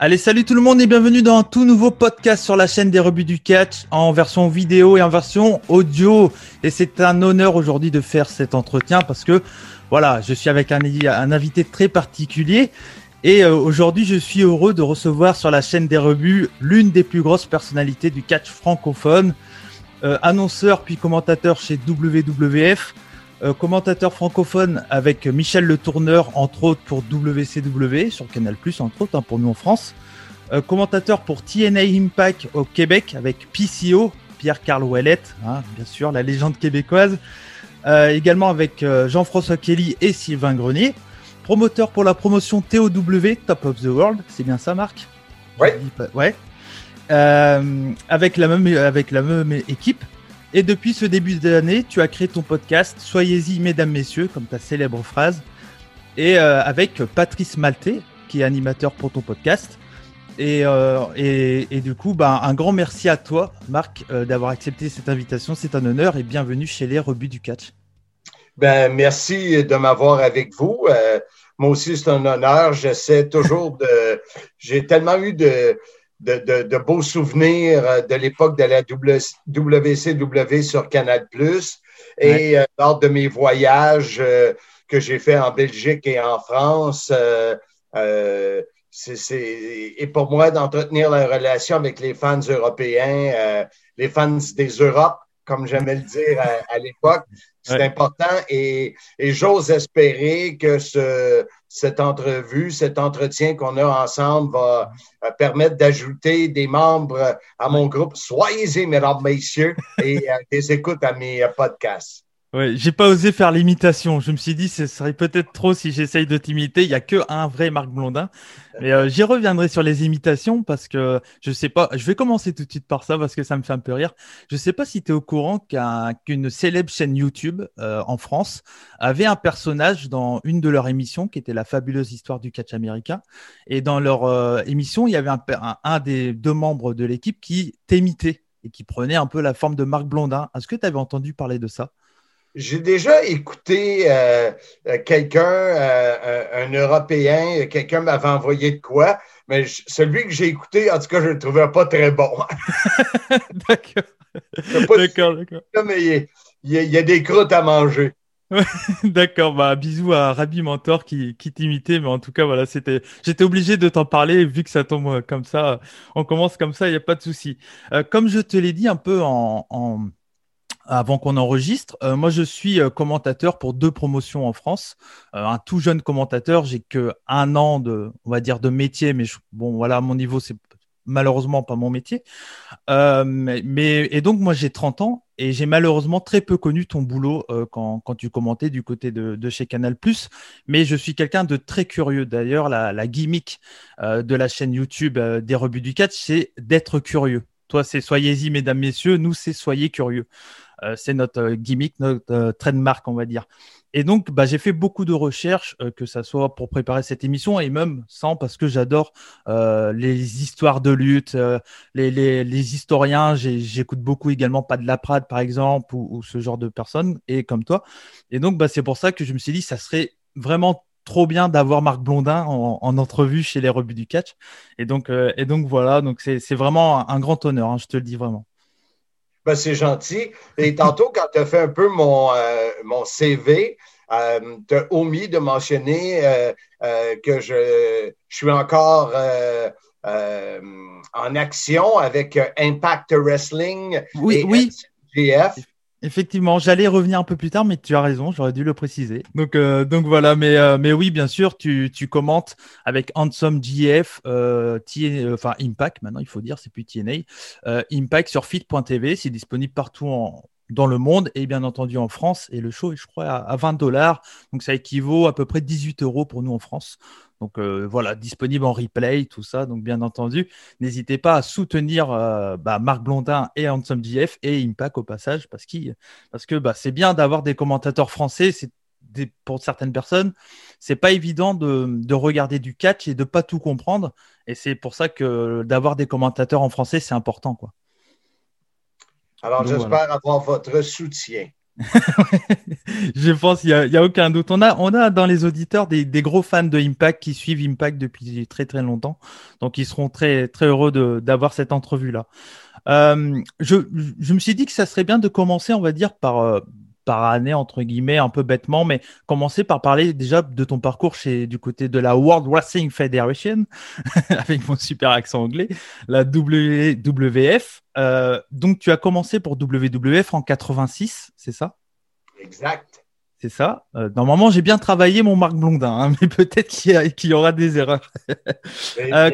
Allez, salut tout le monde et bienvenue dans un tout nouveau podcast sur la chaîne des rebuts du catch en version vidéo et en version audio. Et c'est un honneur aujourd'hui de faire cet entretien parce que voilà, je suis avec un, invité très particulier. Et euh, aujourd'hui, je suis heureux de recevoir sur la chaîne des rebuts l'une des plus grosses personnalités du catch francophone, euh, annonceur puis commentateur chez WWF, commentateur francophone avec Michel Le Tourneur, entre autres pour WCW sur Canal+, entre autres hein, pour nous en France. Euh, commentateur pour TNA Impact au Québec avec PCO, Pierre-Carl Ouellette, hein, bien sûr, la légende québécoise. Euh, également avec Jean-François Kelly et Sylvain Grenier. Promoteur pour la promotion TOW, Top of the World, c'est bien ça Marc? Ouais. Ouais. avec, la même, avec la même équipe. Et depuis ce début d'année, tu as créé ton podcast Soyez-y, mesdames, messieurs, comme ta célèbre phrase. Et euh, avec Patrice Maltais, qui est animateur pour ton podcast. Et, euh, et, du coup, bah, un grand merci à toi, Marc, euh, d'avoir accepté cette invitation. C'est un honneur et bienvenue chez les Rebuts du Catch. Ben, merci de m'avoir avec vous. moi aussi, c'est un honneur. J'essaie toujours de. J'ai tellement eu de, de, beaux souvenirs euh, de l'époque de la WCW sur Canal+. Et euh, lors de mes voyages euh, que j'ai fait en Belgique et en France, c'est, et pour moi d'entretenir la relation avec les fans européens, les fans des Europes, comme j'aimais le dire à, l'époque. C'est important et, j'ose espérer que ce, cette entrevue, cet entretien qu'on a ensemble va euh, permettre d'ajouter des membres à mon groupe. Soyez-y, mesdames, messieurs, et euh, des écoutes à mes euh, podcasts. Ouais, j'ai pas osé faire l'imitation. Je me suis dit, ce serait peut-être trop si j'essaye de t'imiter. Il y a que un vrai Marc Blondin. Mais euh, j'y reviendrai sur les imitations parce que je sais pas. Je vais commencer tout de suite par ça parce que ça me fait un peu rire. Je sais pas si tu es au courant qu'une célèbre chaîne YouTube euh, en France avait un personnage dans une de leurs émissions qui était la fabuleuse histoire du catch américain. Et dans leur euh, émission, il y avait un, un des deux membres de l'équipe qui t'imitait et qui prenait un peu la forme de Marc Blondin. Est-ce que tu avais entendu parler de ça? J'ai déjà écouté euh, euh, quelqu'un, euh, un Européen, quelqu'un m'avait envoyé de quoi, mais celui que j'ai écouté, en tout cas, je ne le trouvais pas très bon. d'accord. D'accord, d'accord. Mais il y, a, des croûtes à manger. D'accord, bah bisous à Rabbi Mentor qui, qui t'imitait, mais en tout cas voilà, c'était, j'étais obligé de t'en parler vu que ça tombe comme ça, on commence comme ça, il n'y a pas de souci. comme je te l'ai dit un peu en, en avant qu'on enregistre. Euh, moi, je suis euh, commentateur pour deux promotions en France. Euh, un tout jeune commentateur, j'ai que un an de, on va dire, de métier, mais bon, voilà, mon niveau, c'est malheureusement pas mon métier. mais, et donc, moi, j'ai 30 ans et j'ai malheureusement très peu connu ton boulot quand, quand, tu commentais du côté de, chez Canal+. Mais je suis quelqu'un de très curieux. D'ailleurs, la, la gimmick de la chaîne YouTube des rebuts du catch, c'est d'être curieux. Toi, c'est soyez-y, mesdames, messieurs. Nous, c'est soyez curieux. Euh, c'est notre euh, gimmick, notre euh, trademark, on va dire. Et donc, bah, j'ai fait beaucoup de recherches, que ça soit pour préparer cette émission et même sans, parce que j'adore les histoires de lutte, les, historiens. J'écoute beaucoup également Pas de la Prade, par exemple, ou, ce genre de personnes, et comme toi. Et donc, bah, c'est pour ça que je me suis dit, ça serait vraiment trop bien d'avoir Marc Blondin en, entrevue chez les rebuts du catch. Et donc, et donc voilà, donc c'est vraiment un, grand honneur, hein, je te le dis vraiment. Ben, c'est gentil. Et tantôt, quand tu as fait un peu mon, euh, mon CV, euh, tu as omis de mentionner euh, que je, je, suis encore en action avec Impact Wrestling oui, et oui. Effectivement, j'allais revenir un peu plus tard, mais tu as raison, j'aurais dû le préciser. Donc, euh, voilà, mais, euh, mais oui, bien sûr, tu, commentes avec Handsome GF, euh, Impact, maintenant il faut dire, c'est plus TNA, Impact sur fit.tv, c'est disponible partout dans le monde et bien entendu en France. Et le show est, je crois, à, 20 dollars. Donc ça équivaut à peu près 18 euros pour nous en France. Donc euh, voilà, disponible en replay, tout ça. Donc bien entendu, n'hésitez pas à soutenir euh, bah, Marc Blondin et Handsome GF et Impact au passage parce, parce que bah, c'est bien d'avoir des commentateurs français. C'est pour certaines personnes, c'est pas évident de, de, regarder du catch et de pas tout comprendre. Et c'est pour ça que d'avoir des commentateurs en français, c'est important, quoi. Alors, j'espère avoir votre soutien. je pense qu'il n'y a, aucun doute. On a, on a dans les auditeurs des, des, gros fans de Impact qui suivent Impact depuis très très longtemps. Donc ils seront très, très heureux d'avoir cette entrevue-là. Euh, je, je, me suis dit que ça serait bien de commencer, on va dire, par, euh, par année, entre guillemets, un peu bêtement, mais commencer par parler déjà de ton parcours chez, du côté de la World Wrestling Federation, avec mon super accent anglais, la WWF. Euh, donc, tu as commencé pour WWF en 86, c'est ça? Exact. C'est ça. Euh, normalement, j'ai bien travaillé mon Marc Blondin, hein, mais peut-être qu'il y, aura des erreurs. euh,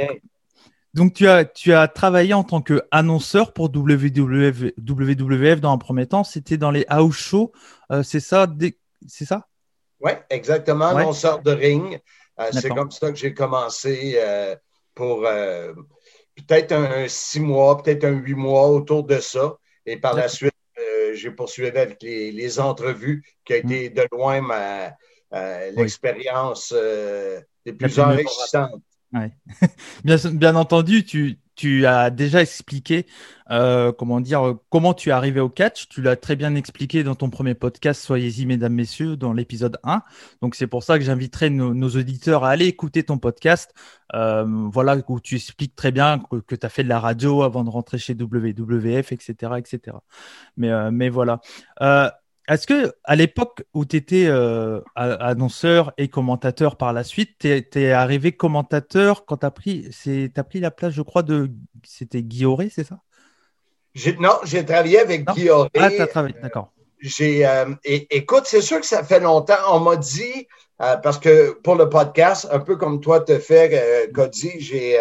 donc, tu as, tu as travaillé en tant qu'annonceur pour WWF, WWF dans un premier temps. C'était dans les house shows. Euh, c'est ça? C'est ça? Oui, exactement. Annonceur de ring. Euh, c'est comme ça que j'ai commencé euh, pour peut-être un, six mois, peut-être un huit mois autour de ça. Et par la suite, j'ai poursuivi avec les, entrevues qui a mm. été de loin ma, l'expérience des plus enrichissantes. Ouais. bien, entendu, tu, tu, as déjà expliqué euh, comment dire comment tu es arrivé au catch. Tu l'as très bien expliqué dans ton premier podcast, soyez-y mesdames, messieurs, dans l'épisode 1. Donc c'est pour ça que j'inviterai nos, auditeurs à aller écouter ton podcast. Euh, voilà, où tu expliques très bien que, tu as fait de la radio avant de rentrer chez WWF, etc. etc. Mais, euh, mais voilà. Euh, est-ce que à l'époque où tu étais euh, annonceur et commentateur par la suite, tu es, arrivé commentateur quand tu as pris, as pris la place, je crois, de. C'était Guilloré, c'est ça? Non, j'ai travaillé avec Guilloré. Ah, tu as travaillé, d'accord. J'ai, euh, écoute, c'est sûr que ça fait longtemps. On m'a dit, euh, parce que pour le podcast, un peu comme toi te fais, Cody, j'ai,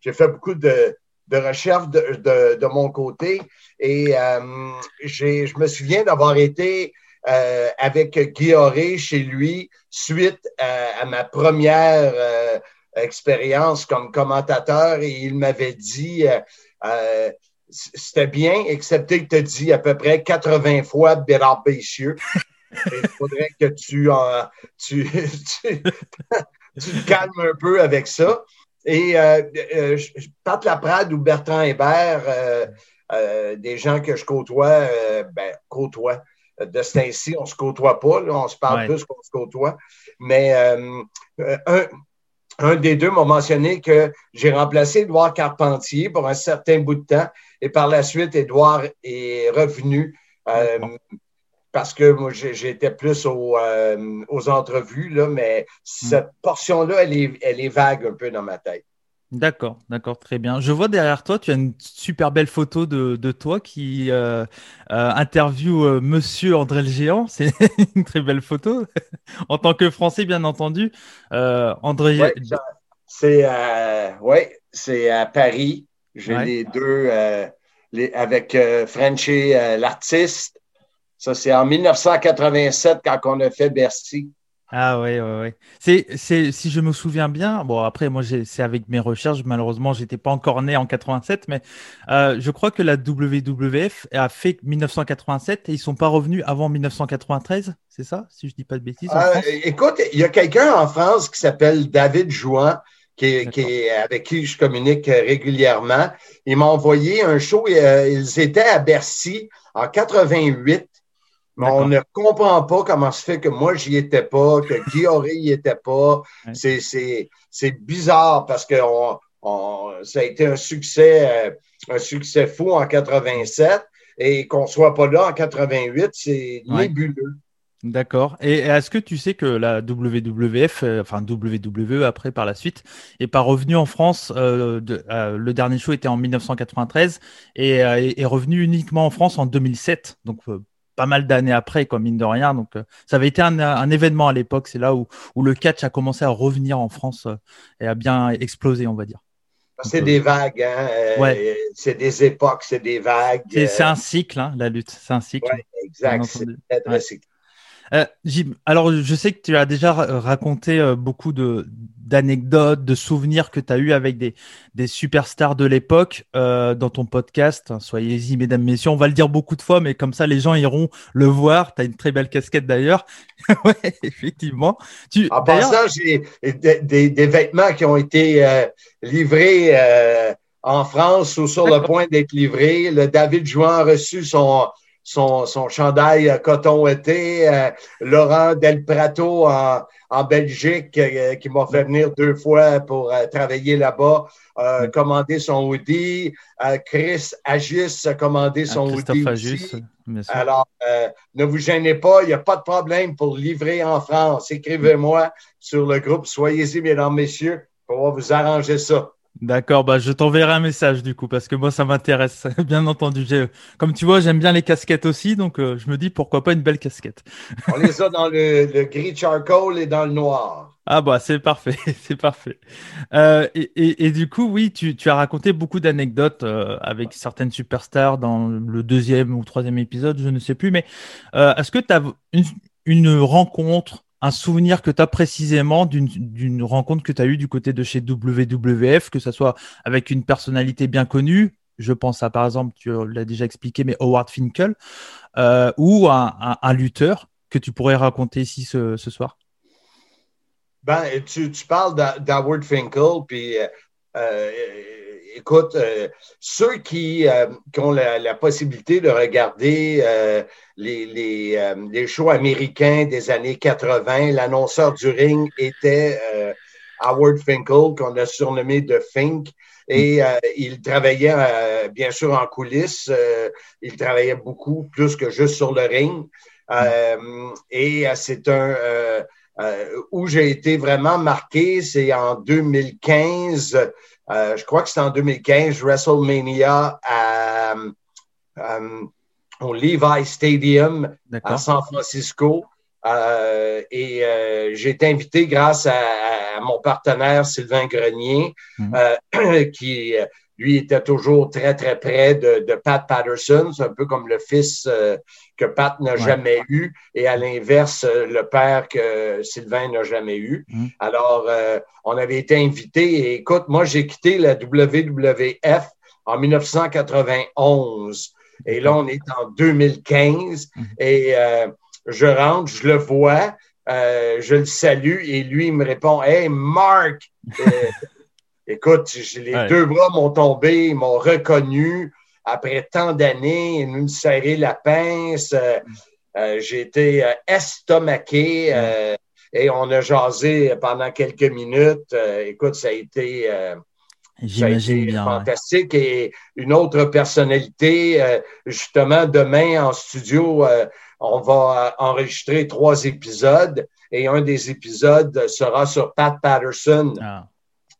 j'ai fait beaucoup de, de recherche de, de, mon côté. Et euh, je me souviens d'avoir été euh, avec Guy chez lui suite à, ma première euh, expérience comme commentateur et il m'avait dit c'était bien, excepté que tu as dit à peu près 80 fois Bérard Bessieux. Il faudrait que tu, tu, tu, tu, te calmes un peu avec ça. Et euh, euh, Pat Laprade ou Bertrand Hébert, euh, euh, des gens que je côtoie, euh, ben, côtoie. De ce temps-ci, on ne se côtoie pas, là, on se parle plus qu'on se côtoie. Mais un, un des deux m'a mentionné que j'ai remplacé Édouard Carpentier pour un certain bout de temps et par la suite, Édouard est revenu parce que moi, j'étais plus euh, aux entrevues, là, mais hmm. cette portion-là, elle est, elle est vague un peu dans ma tête. D'accord, d'accord, très bien. Je vois derrière toi, tu as une super belle photo de, de toi qui euh, euh interview euh, Monsieur André le Géant. C'est une très belle photo. en tant que Français, bien entendu. André. Ouais, c'est ouais, c'est à Paris. J'ai les deux les, avec Frenchy, l'artiste, ça, c'est en 1987 quand on a fait Bercy. Ah oui, oui, oui. C'est, c'est, si je me souviens bien, bon après moi c'est avec mes recherches, malheureusement j'étais pas encore né en 87, mais euh, je crois que la WWF a fait 1987 et ils sont pas revenus avant 1993, c'est ça, si je dis pas de bêtises. Euh, écoute, il y a quelqu'un en France qui s'appelle David Jouan, qui, qui avec qui je communique régulièrement. Il m'a envoyé un show, euh, ils étaient à Bercy en 88 mais on ne comprend pas comment se fait que moi, j'y étais pas, que Guy n'y était pas. C'est bizarre parce que on, ça a été un succès, euh, un succès fou en 87 et qu'on soit pas là en 88, c'est nébuleux. D'accord. Et est-ce que tu sais que la WWF, euh, enfin WWE après par la suite, est pas revenue en France euh, Le dernier show était en 1993 et est revenu uniquement en France en 2007. Donc pas mal d'années après, comme mine de rien. Donc, euh, ça avait été un, événement à l'époque. C'est là où, où, le catch a commencé à revenir en France euh, et a bien explosé, on va dire. C'est des vagues, hein? Euh, c'est des époques, c'est des vagues. C'est un cycle, hein, la lutte. C'est un cycle. exact. C'est très, cycle. Euh, alors, je sais que tu as déjà raconté euh, beaucoup de d'anecdotes, de souvenirs que tu as eu avec des, des superstars de l'époque euh, dans ton podcast. Soyez-y, mesdames, messieurs. On va le dire beaucoup de fois, mais comme ça, les gens iront le voir. Tu as une très belle casquette d'ailleurs. ouais, effectivement. Tu, en passant, j'ai des, des, vêtements qui ont été livrés en France ou sur le point d'être livrés. Le David Jouan a reçu son, son, son chandail coton été, Laurent Del Prato en, en Belgique qui m'a fait venir deux fois pour travailler là-bas, commander son hoodie. Chris Agis a commandé son Christophe hoodie. Agis. Alors, ne vous gênez pas, il n'y a pas de problème pour livrer en France. Écrivez-moi sur le groupe. Soyez-y, mesdames, messieurs, pour vous arranger ça. D'accord, bah je t'enverrai un message du coup parce que moi ça m'intéresse, bien entendu. Comme tu vois, j'aime bien les casquettes aussi, donc euh, je me dis pourquoi pas une belle casquette. On les a dans le, gris charcoal et dans le noir. Ah bah c'est parfait, c'est parfait. Euh, et, du coup, oui, tu, as raconté beaucoup d'anecdotes euh, avec certaines superstars dans le deuxième ou troisième épisode, je ne sais plus, mais est-ce que tu as une rencontre un souvenir que tu as précisément d'une rencontre que tu as eue du côté de chez WWF, que ce soit avec une personnalité bien connue, je pense à par exemple, tu l'as déjà expliqué, mais Howard Finkel, euh, ou un, lutteur que tu pourrais raconter ici ce, soir. Ben, tu, parles d'Howard Finkel, puis euh, euh, écoute, ceux qui, ont la, possibilité de regarder les, euh, les, shows américains des années 80. L'annonceur du ring était euh, Howard Finkel, qu'on a surnommé de Fink. Et mm. euh, il travaillait bien sûr en coulisses. il travaillait beaucoup, plus que juste sur le ring. Mm. et c'est un où j'ai été vraiment marqué, c'est en 2015. Je crois que c'est en 2015, WrestleMania à au Levi Stadium à San Francisco. Euh, et euh, j'ai été invité grâce à, mon partenaire Sylvain Grenier, mm. euh, qui lui était toujours très, très près de, Pat Patterson. C'est un peu comme le fils que Pat n'a jamais eu et à l'inverse, le père que Sylvain n'a jamais eu. Mm. Alors, on avait été invité et écoute, moi, j'ai quitté la WWF en 1991. Et là, on est en 2015 mhm. et euh, je rentre, je le vois, euh, je le salue et lui, il me répond Hey, Mark! Euh, écoute, les deux bras m'ont tombé, ils m'ont reconnu après tant d'années, ils me serré la pince. J'ai été estomaqué mhm. et on a jasé pendant quelques minutes. écoute, ça a été J'imagine bien. Fantastique. Et une autre personnalité, euh, justement, demain en studio, euh, on va enregistrer trois épisodes et un des épisodes sera sur Pat Patterson. Ah.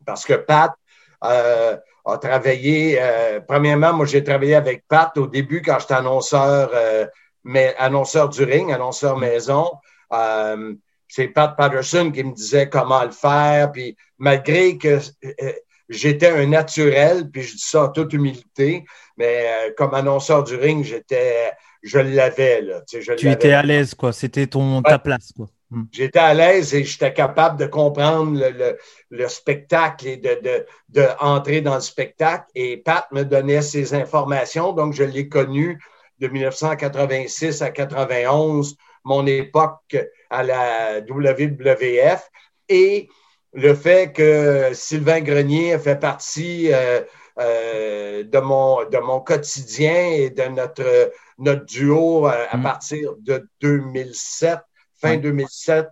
Parce que Pat euh, a travaillé, premièrement, moi j'ai travaillé avec Pat au début quand j'étais annonceur, mais annonceur du ring, annonceur maison. c'est Pat Patterson qui me disait comment le faire. Puis malgré que j'étais un naturel, puis je dis ça en toute humilité, mais euh, comme annonceur du ring, j'étais, je l'avais. Là, tu étais à l'aise, quoi. C'était ton ta place, quoi. Hmm. J'étais à l'aise et j'étais capable de comprendre le, le, spectacle et de, de, de, entrer dans le spectacle. Et Pat me donnait ses informations, donc je l'ai connu de 1986 à 91, mon époque à la WWF. Et le fait que Sylvain Grenier fait partie euh, euh, de, mon, de mon quotidien et de notre, notre duo euh, à mm. partir de 2007, fin 2007,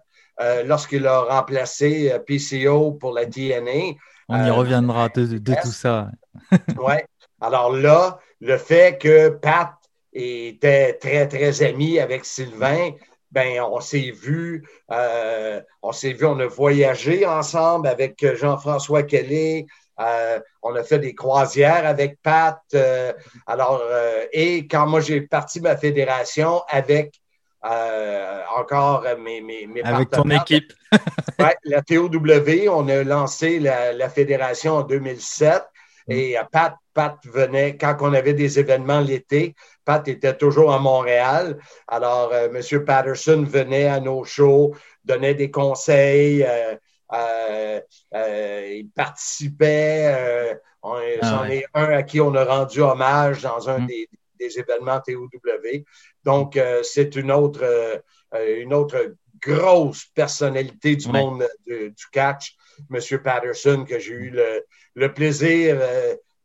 lorsqu'il a remplacé PCO pour la DNA. On y reviendra de, tout ça. oui. Alors là, le fait que Pat était très, très ami avec Sylvain, ben on s'est vu, euh, on s'est vu, on a voyagé ensemble avec Jean-François Kelly, euh, on a fait des croisières avec Pat. Euh, alors, et quand moi j'ai parti ma fédération avec encore mes, mes, mes Avec ton équipe. ouais, la TOW, on a lancé la, la fédération en 2007 mm. et Pat, Pat venait quand on avait des événements l'été. Pat était toujours à Montréal. Alors, euh, M. Patterson venait à nos shows, donnait des conseils, euh, euh, il participait. J'en ah ai un à qui on a rendu hommage dans un mm. des, événements TOW. Donc, c'est une autre, une autre grosse personnalité du monde du catch, M. Patterson, que j'ai eu le, plaisir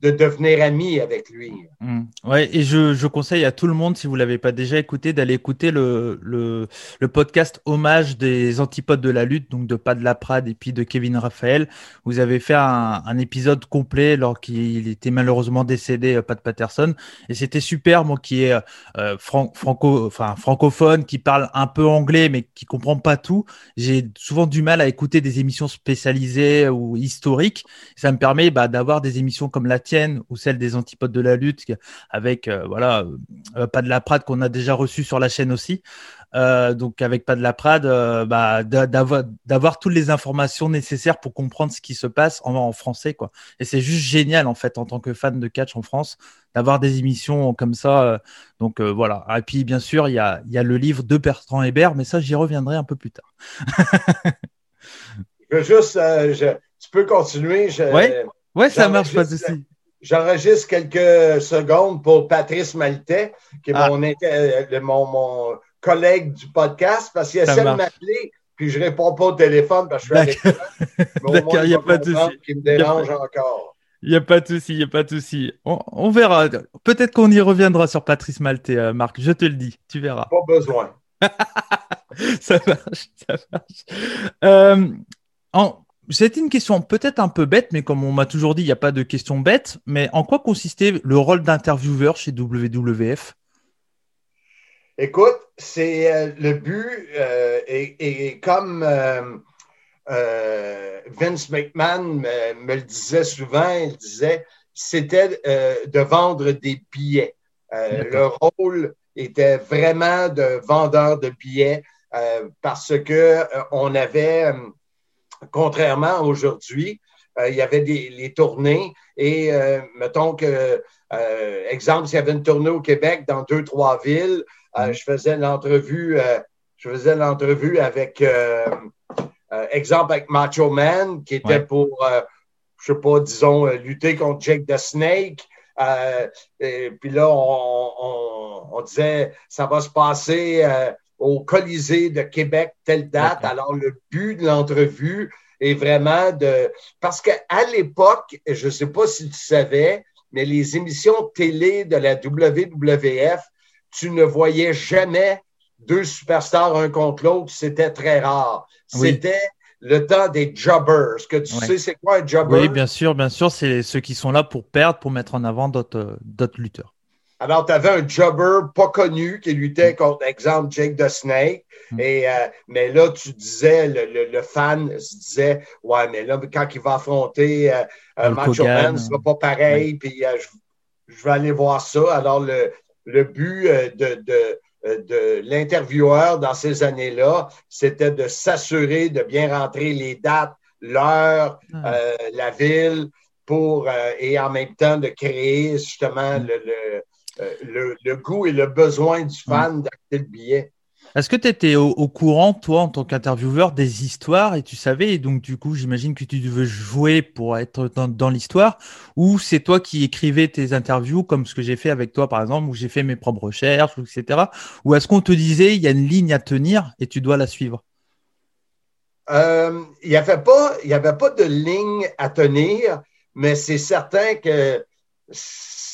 de devenir ami avec lui. Mmh. Ouais, et je, je, conseille à tout le monde, si vous ne l'avez pas déjà écouté, d'aller écouter le, le, le, podcast Hommage des antipodes de la lutte, donc de Pat de la Prade et puis de Kevin Raphaël. Vous avez fait un, épisode complet lors qu'il était malheureusement décédé, euh, Pat Patterson. Et c'était super, moi qui est euh, franco, enfin, francophone, qui parle un peu anglais, mais qui comprend pas tout. J'ai souvent du mal à écouter des émissions spécialisées ou historiques. Ça me permet bah, d'avoir des émissions comme la tienne ou celle des antipodes de la lutte avec euh, voilà euh, euh, pas de la Prade qu'on a déjà reçu sur la chaîne aussi. donc avec pas de la Prade, bah, d'avoir toutes les informations nécessaires pour comprendre ce qui se passe en, français quoi. Et c'est juste génial en fait en tant que fan de catch en France d'avoir des émissions comme ça. donc voilà. Et puis bien sûr il y a, y a le livre de Bertrand Hébert, mais ça j'y reviendrai un peu plus tard. je veux juste, tu peux continuer. Je, ouais, ça marche pas aussi. J'enregistre quelques secondes pour Patrice Maltais, qui est ah. euh, mon, mon, collègue du podcast, parce qu'il essaie de m'appeler, puis je ne réponds pas au téléphone parce que je suis avec D'accord, il n'y a pas de souci. Qui me dérange encore. Il n'y a pas de souci, il n'y a pas de souci. On, verra. Peut-être qu'on y reviendra sur Patrice Maltais, euh, Marc. Je te le dis, tu verras. Pas besoin. ça marche, ça marche. Euh, en, c'était une question peut-être un peu bête, mais comme on m'a toujours dit, il n'y a pas de question bête. Mais en quoi consistait le rôle d'intervieweur chez WWF Écoute, c'est euh, le but, euh, et, comme euh, Vince McMahon me, le disait souvent, il disait, c'était de vendre des billets. le rôle était vraiment de vendeur de billets parce que on avait contrairement à aujourd'hui, euh, il y avait des, les tournées et euh, mettons que, euh, exemple, s'il y avait une tournée au Québec dans deux, trois villes, mm. je faisais l'entrevue, je faisais l'entrevue avec, exemple, avec Macho Man, qui était pour, je sais pas, disons, lutter contre Jake the Snake. et puis là, on, on, disait, ça va se passer au Colisée de Québec, telle date. Alors, le but de l'entrevue est vraiment de... Parce qu'à l'époque, je ne sais pas si tu savais, mais les émissions télé de la WWF, tu ne voyais jamais deux superstars un contre l'autre. C'était très rare. C'était le temps des jobbers. Que tu sais, c'est quoi un jobber? Oui, bien sûr, bien sûr. C'est ceux qui sont là pour perdre, pour mettre en avant d'autres lutteurs. Alors, tu avais un jobber pas connu qui luttait mm. contre, exemple, Jake the Snake. Mm. Et, euh, mais là, tu disais, le, le, fan se disait, ouais, mais là, quand il va affronter euh, euh Macho Man, ce sera pas pareil. Puis je, je, vais aller voir ça. Alors, le, le but de, de, de l'intervieweur dans ces années-là, c'était de s'assurer de bien rentrer les dates, l'heure, la ville, pour et en même temps de créer justement mm. le euh, le, goût et le besoin du fan d'acheter le billet. Est-ce que tu étais au, courant, toi, en tant qu'intervieweur, des histoires? Et tu savais, et donc du coup, j'imagine que tu veux jouer pour être dans, l'histoire, ou c'est toi qui écrivais tes interviews, comme ce que j'ai fait avec toi, par exemple, où j'ai fait mes propres recherches, etc. Ou est-ce qu'on te disait, il y a une ligne à tenir et tu dois la suivre? Euh, Il n'y avait, pas, avait pas de ligne à tenir, mais c'est certain que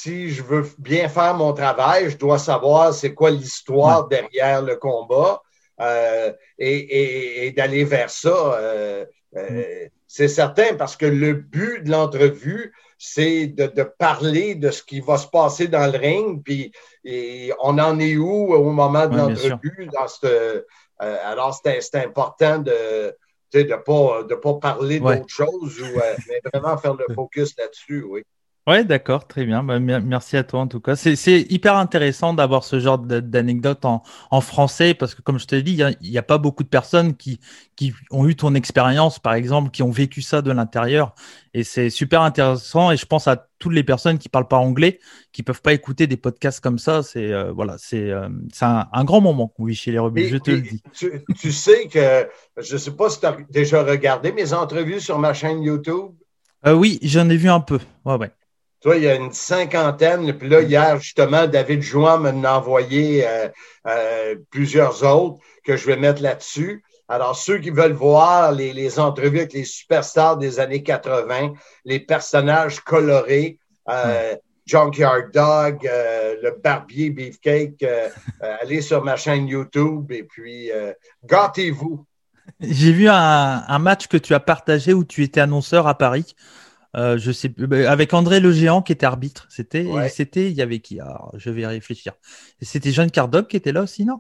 si je veux bien faire mon travail, je dois savoir c'est quoi l'histoire derrière le combat euh, et, d'aller vers ça. Euh, euh, c'est certain parce que le but de l'entrevue, c'est de, parler de ce qui va se passer dans le ring, puis on en est où au moment de l'entrevue. alors, c'est important de ne pas, de pas parler d'autre chose, ou, mais vraiment faire le focus là-dessus, oui. Ouais, d'accord, très bien. Bah, merci à toi en tout cas. C'est hyper intéressant d'avoir ce genre d'anecdote en, en, français parce que, comme je te l'ai dit, il n'y a, pas beaucoup de personnes qui, qui ont eu ton expérience, par exemple, qui ont vécu ça de l'intérieur. Et c'est super intéressant. Et je pense à toutes les personnes qui parlent pas anglais, qui peuvent pas écouter des podcasts comme ça. C'est euh, voilà, c'est euh, un, un, grand moment, oui, chez les rebelles. Je te le dis. Tu, tu, sais que je sais pas si tu as déjà regardé mes entrevues sur ma chaîne YouTube. Euh, oui, j'en ai vu un peu. Ouais, ouais. Toi, il y a une cinquantaine. Puis là, hier, justement, David Jouan m'a envoyé euh, euh, plusieurs autres que je vais mettre là-dessus. Alors, ceux qui veulent voir les, entrevues avec les superstars des années 80, les personnages colorés, Euh, Junkyard Dog, le barbier Beefcake, allez sur ma chaîne YouTube et puis gâtez-vous. J'ai vu un, match que tu as partagé où tu étais annonceur à Paris. Je sais avec André Le Géant qui était arbitre. C'était, c'était, il y avait qui? Je vais réfléchir. C'était John Cardog qui était là aussi, non?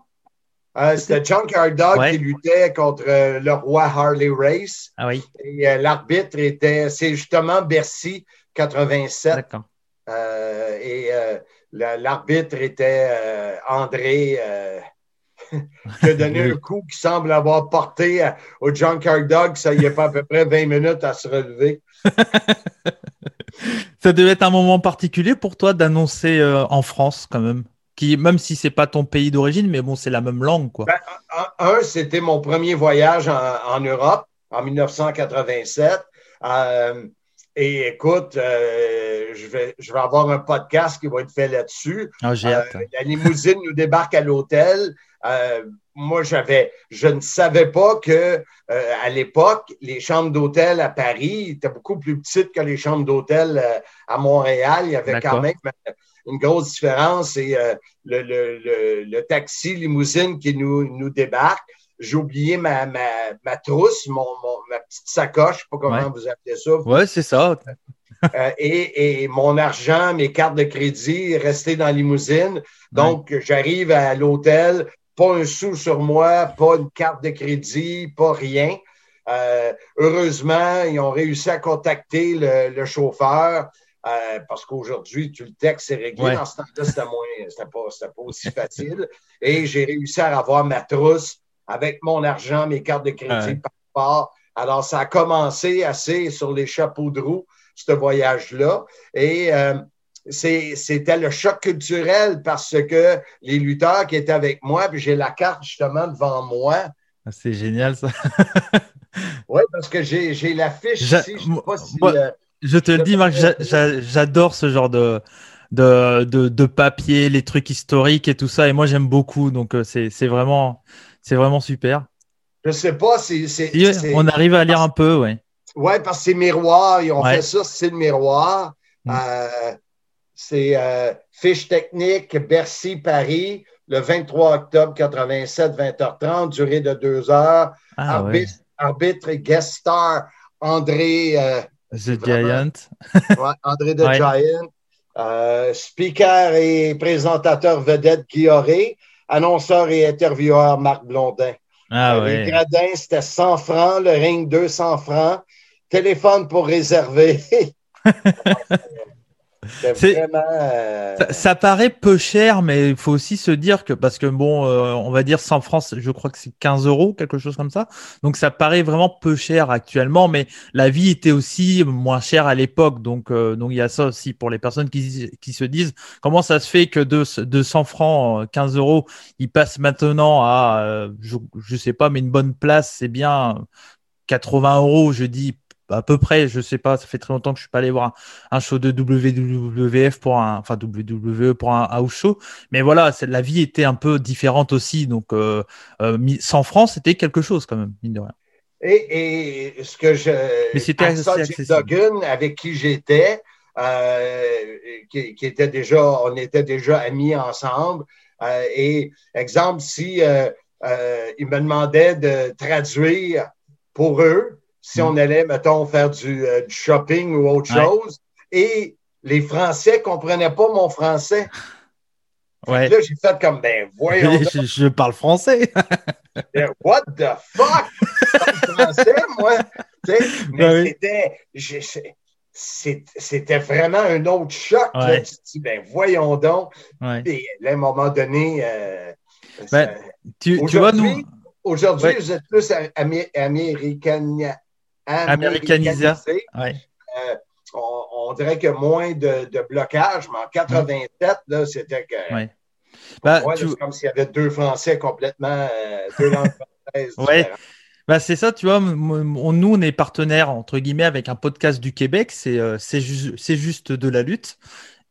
Euh, c'était Junkyard Dog qui luttait contre euh, le roi Harley Race. Ah oui. Et euh, l'arbitre était, c'est justement Bercy 87. D'accord. et l'arbitre était André qui a donné un coup qui semble avoir porté au Junkyard Dog. Ça y est pas à peu près 20 minutes à se relever. ça devait être un moment particulier pour toi d'annoncer en France quand même même si c'est pas ton pays d'origine, mais bon, c'est la même langue, quoi. Ben, un, c'était mon premier voyage en, Europe en 1987. Euh, et écoute, euh, je, vais, je vais avoir un podcast qui va être fait là-dessus. Ah. Euh, la limousine nous débarque à l'hôtel. Moi, j'avais, je ne savais pas que à l'époque, les chambres d'hôtel à Paris étaient beaucoup plus petites que les chambres d'hôtel à Montréal. Il y avait quand même une grosse différence. C'est euh, le, le, le, taxi limousine qui nous, nous débarque. J'ai oublié ma, ma, ma trousse, mon, ma petite sacoche, je sais pas comment vous appelez ça. Oui, c'est ça. Euh, et, et, mon argent, mes cartes de crédit restaient dans la limousine. Donc, j'arrive à l'hôtel, pas un sou sur moi, pas une carte de crédit, pas rien. Euh, heureusement, ils ont réussi à contacter le, le chauffeur. Euh, parce qu'aujourd'hui, tu le texte, c'est réglé. Dans ce temps-là, c'était moins, c'était pas, pas, aussi facile. Et j'ai réussi à avoir ma trousse avec mon argent, mes cartes de crédit par rapport. Alors, ça a commencé assez sur les chapeaux de roue, ce voyage-là. Et euh, c'était le choc culturel parce que les lutteurs qui étaient avec moi, puis j'ai la carte justement devant moi. Ah, c'est génial, ça. oui, parce que j'ai la fiche ici. Je sais pas si. Euh, je te le dis, Marc, j'adore ce genre de, de, de, papier, les trucs historiques et tout ça. Et moi, j'aime beaucoup. Donc, euh, c'est vraiment, vraiment super. Je sais pas si c'est. on arrive à lire un peu, oui. Oui, parce que c'est miroir. Ils ont fait ça, c'est le miroir. Mm. Euh, c'est euh, fiche technique Bercy, Paris, le 23 octobre 87, 20h30, durée de deux heures. Ah, arbitre, arbitre, et guest star André The Giant. André The Giant. Euh, speaker et présentateur vedette Guilloré. Annonceur et intervieweur Marc Blondin. Ah, euh, Les gradins, c'était 100 francs. Le ring, 200 francs. Téléphone pour réserver. Euh, ça, paraît peu cher, mais il faut aussi se dire que, parce que bon, euh, on va dire 100 francs, je crois que c'est 15 euros, quelque chose comme ça. Donc ça paraît vraiment peu cher actuellement, mais la vie était aussi moins chère à l'époque. Donc, euh, donc il y a ça aussi pour les personnes qui, qui se disent comment ça se fait que de, de 100 francs, 15 euros, ils passent maintenant à, je, je sais pas, mais une bonne place, c'est bien 80 euros, je dis à peu près, je sais pas, ça fait très longtemps que je suis pas allé voir un, show de WWF pour un, enfin WWE pour un house show, mais voilà, la vie était un peu différente aussi, donc euh, euh, 100 francs, c'était quelque chose quand même, mine de rien. Et, et ce que je, mais c'était Duggan, avec qui j'étais, euh, qui, qui, était déjà, on était déjà amis ensemble, euh, et exemple, si il me demandait de traduire pour eux, si on allait, mettons, faire du, euh, shopping ou autre chose. Et les Français ne comprenaient pas mon français. Ouais. Là, j'ai fait comme, ben, voyons. je, parle français. What the fuck? Je français, moi. mais c'était, c'était vraiment un autre choc. Là. Tu dis, ben, voyons donc. Et à un moment donné, euh, ben, tu, tu, vois, nous. Aujourd'hui, vous êtes plus américain, américanisé. Euh, on, dirait que moins de, blocage, mais en 87, là, c'était que. Ouais. Bah, c'est comme s'il y avait deux Français complètement, euh, deux langues françaises. Ouais. Bah, c'est ça, tu vois. nous, on est partenaire, entre guillemets, avec un podcast du Québec. C'est euh, juste de la lutte.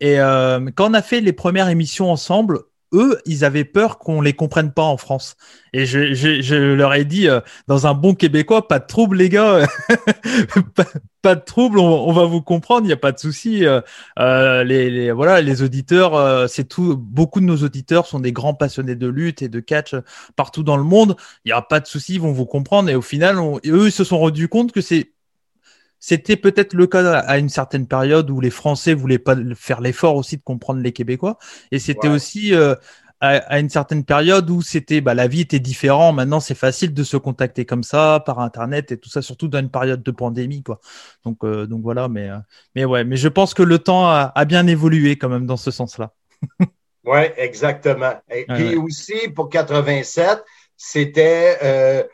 Et quand on a fait les premières émissions ensemble, eux, ils avaient peur qu'on les comprenne pas en France. Et je, je, je leur ai dit, euh, dans un bon québécois, pas de trouble, les gars, pas, de trouble, on, va vous comprendre, il n'y a pas de souci. Euh, euh, les, les, voilà, les auditeurs, c'est tout. Beaucoup de nos auditeurs sont des grands passionnés de lutte et de catch partout dans le monde. Il n'y a pas de souci, ils vont vous comprendre. Et au final, eux, ils se sont rendus compte que c'est c'était peut-être le cas à une certaine période où les Français voulaient pas faire l'effort aussi de comprendre les Québécois. Et c'était aussi euh, à, une certaine période où c'était bah, la vie était différente. Maintenant, c'est facile de se contacter comme ça par Internet et tout ça, surtout dans une période de pandémie, quoi. Donc, euh, donc voilà. Mais, euh, mais ouais, mais je pense que le temps a, bien évolué quand même dans ce sens-là. oui, exactement. Et puis aussi pour 87, c'était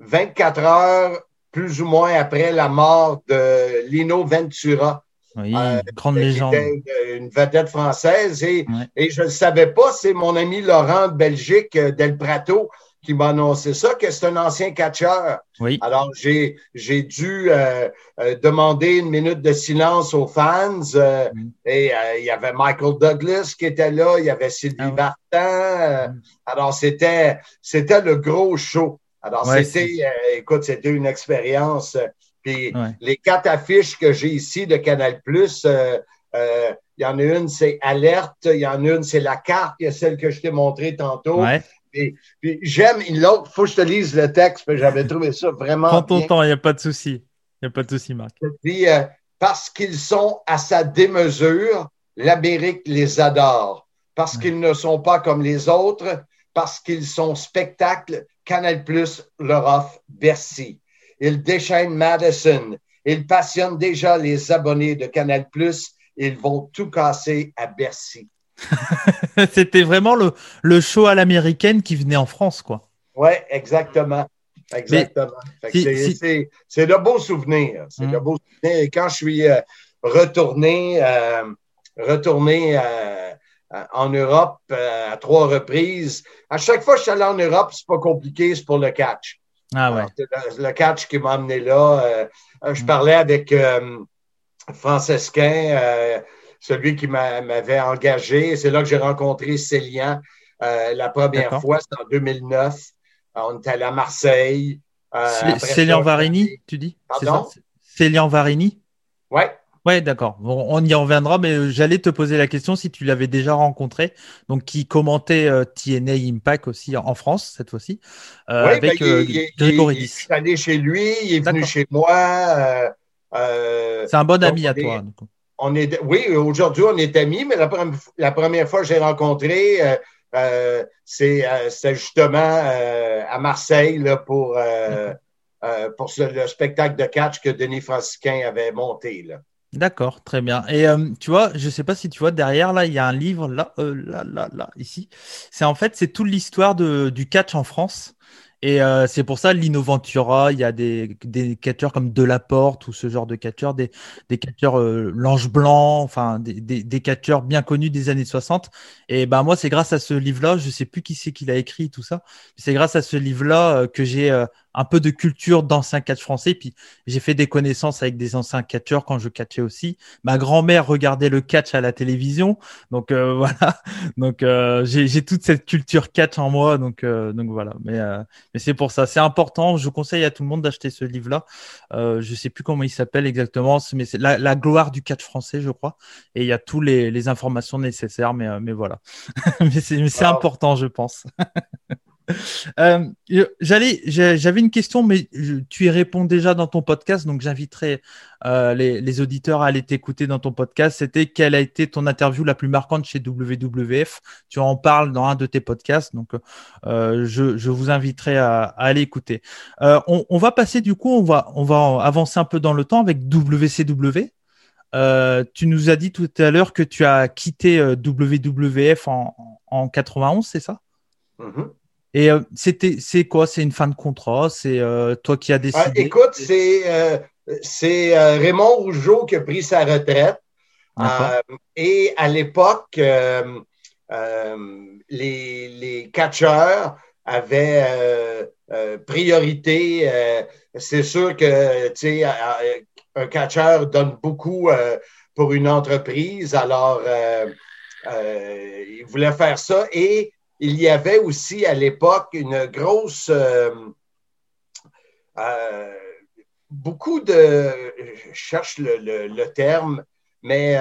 24 heures plus ou moins après la mort de Lino Ventura. Oui, euh, grande légende. Une vedette française. Et, et je ne savais pas, c'est mon ami Laurent de Belgique, euh, Del Prato, qui m'a annoncé ça, que c'est un ancien catcheur. Oui. Alors, j'ai, j'ai dû euh, demander une minute de silence aux fans. Et il y avait Michael Douglas qui était là, il y avait Sylvie ah Vartan. alors, c'était, c'était le gros show. Alors, c'était, euh, écoute, c'était une expérience. Euh, puis les quatre affiches que j'ai ici de Canal Plus, euh, il y en a une, c'est Alerte, il y en a une, c'est la carte, il y a celle que je t'ai montrée tantôt. Puis, j'aime l'autre, faut que je te lise le texte, j'avais trouvé ça vraiment. Prends ton temps, il n'y a pas de souci. Il n'y a pas de souci, Marc. Puis, parce qu'ils sont à sa démesure, l'Amérique les adore. Parce qu'ils ne sont pas comme les autres, parce qu'ils sont spectacles, Canal Plus leur offre Bercy. Ils déchaînent Madison. Ils passionnent déjà les abonnés de Canal Plus. Ils vont tout casser à Bercy. C'était vraiment le, le, show à l'américaine qui venait en France, quoi. Oui, exactement. Exactement. C'est de beaux souvenirs. C'est de hum. beaux souvenirs. Et quand je suis euh, retourné, euh, retourné euh, en Europe à trois reprises, à chaque fois que je suis allé en Europe, c'est pas compliqué, c'est pour le catch. Ah ouais. le, catch qui m'a amené là. Euh, euh, je mm. parlais avec euh, Francesquin, celui qui m'avait engagé. C'est là que j'ai rencontré Célian la première fois, c'était en 2009. on était allé à Marseille. Célian Varini, tu dis? Pardon? Célian Varini? Oui. Ouais, d'accord. on y reviendra, mais euh, j'allais te poser la question si tu l'avais déjà rencontré, donc qui commentait euh, TNA Impact aussi en France cette fois-ci, euh, avec ben, Grégory Il, est allé chez lui, il est venu chez moi. C'est un bon ami à toi. On est, oui, aujourd'hui on est amis, mais la, première fois que j'ai rencontré, c'est justement à Marseille là, pour, pour le spectacle de catch que Denis Franciscain avait monté. Là. D'accord, très bien. Et euh, tu vois, je sais pas si tu vois derrière là, il y a un livre là, euh, là, là, là, ici. C'est en fait, c'est toute l'histoire du catch en France. Et euh, c'est pour ça, l'Innoventura, il y a des, des catcheurs comme Delaporte ou ce genre de catcheurs, des, des catcheurs euh, Lange Blanc, enfin des, des, des catcheurs bien connus des années 60. Et ben moi, c'est grâce à ce livre-là, je sais plus qui c'est qui l'a écrit tout ça, c'est grâce à ce livre-là euh, que j'ai un peu de culture d'anciens catch français. Puis j'ai fait des connaissances avec des anciens catcheurs quand je catchais aussi. Ma grand-mère regardait le catch à la télévision, donc voilà. Donc j'ai toute cette culture catch en moi, donc donc voilà. Mais mais c'est pour ça, c'est important. Je conseille à tout le monde d'acheter ce livre-là. Euh, je sais plus comment il s'appelle exactement, mais c'est la, gloire du catch français, je crois. Et il y a toutes les, informations nécessaires, mais, euh, mais voilà. mais c'est important, je pense. Euh, j'allais, j'avais une question, mais tu y réponds déjà dans ton podcast, donc j'inviterai euh, les, auditeurs à aller t'écouter dans ton podcast. C'était quelle a été ton interview la plus marquante chez WWF Tu en parles dans un de tes podcasts, donc euh, je, vous inviterai à, aller écouter. On, va passer du coup, on va, on va avancer un peu dans le temps avec WCW. tu nous as dit tout à l'heure que tu as quitté WWF en, en 91, c'est ça? Mm-hmm. Et euh, c'était, c'est quoi? C'est une fin de contrat? C'est euh, toi qui as décidé? Écoute, c'est, euh, c'est Raymond Rougeau qui a pris sa retraite. et à l'époque, les, les catcheurs avaient priorité. c'est sûr que tu sais, un catcheur donne beaucoup pour une entreprise. Alors, il voulait faire ça. Et il y avait aussi à l'époque une grosse. beaucoup de. Je cherche le, terme, mais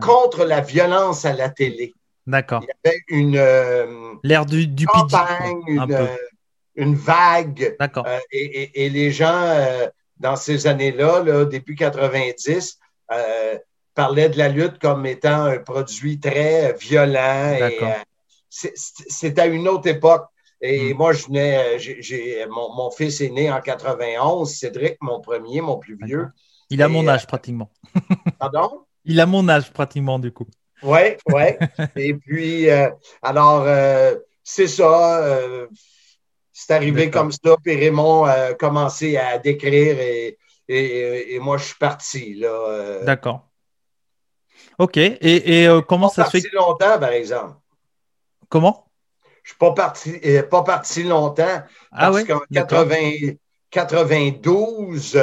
contre la violence à la télé. D'accord. Il y avait une. L'ère du, du campagne, une, une, vague. D'accord. et, et, les gens dans ces années-là, là, début 90, euh, parlait de la lutte comme étant un produit très violent. Et, euh, c'est à une autre époque. Et hmm. moi, je venais, j'ai, mon, mon, fils est né en 91, Cédric, mon premier, mon plus vieux. Il a mon âge pratiquement. Pardon? Il a mon âge pratiquement, du coup. Oui, oui. et puis, euh, alors, euh, c'est ça. Euh, c'est arrivé comme ça, puis Raymond a commencé à décrire et, et, moi, je suis parti. là. Euh. D'accord. OK. Et, et euh, comment ça se fait? Longtemps, par exemple. Comment? Je ne suis pas parti, euh, pas parti longtemps. Ah parce qu'en 92,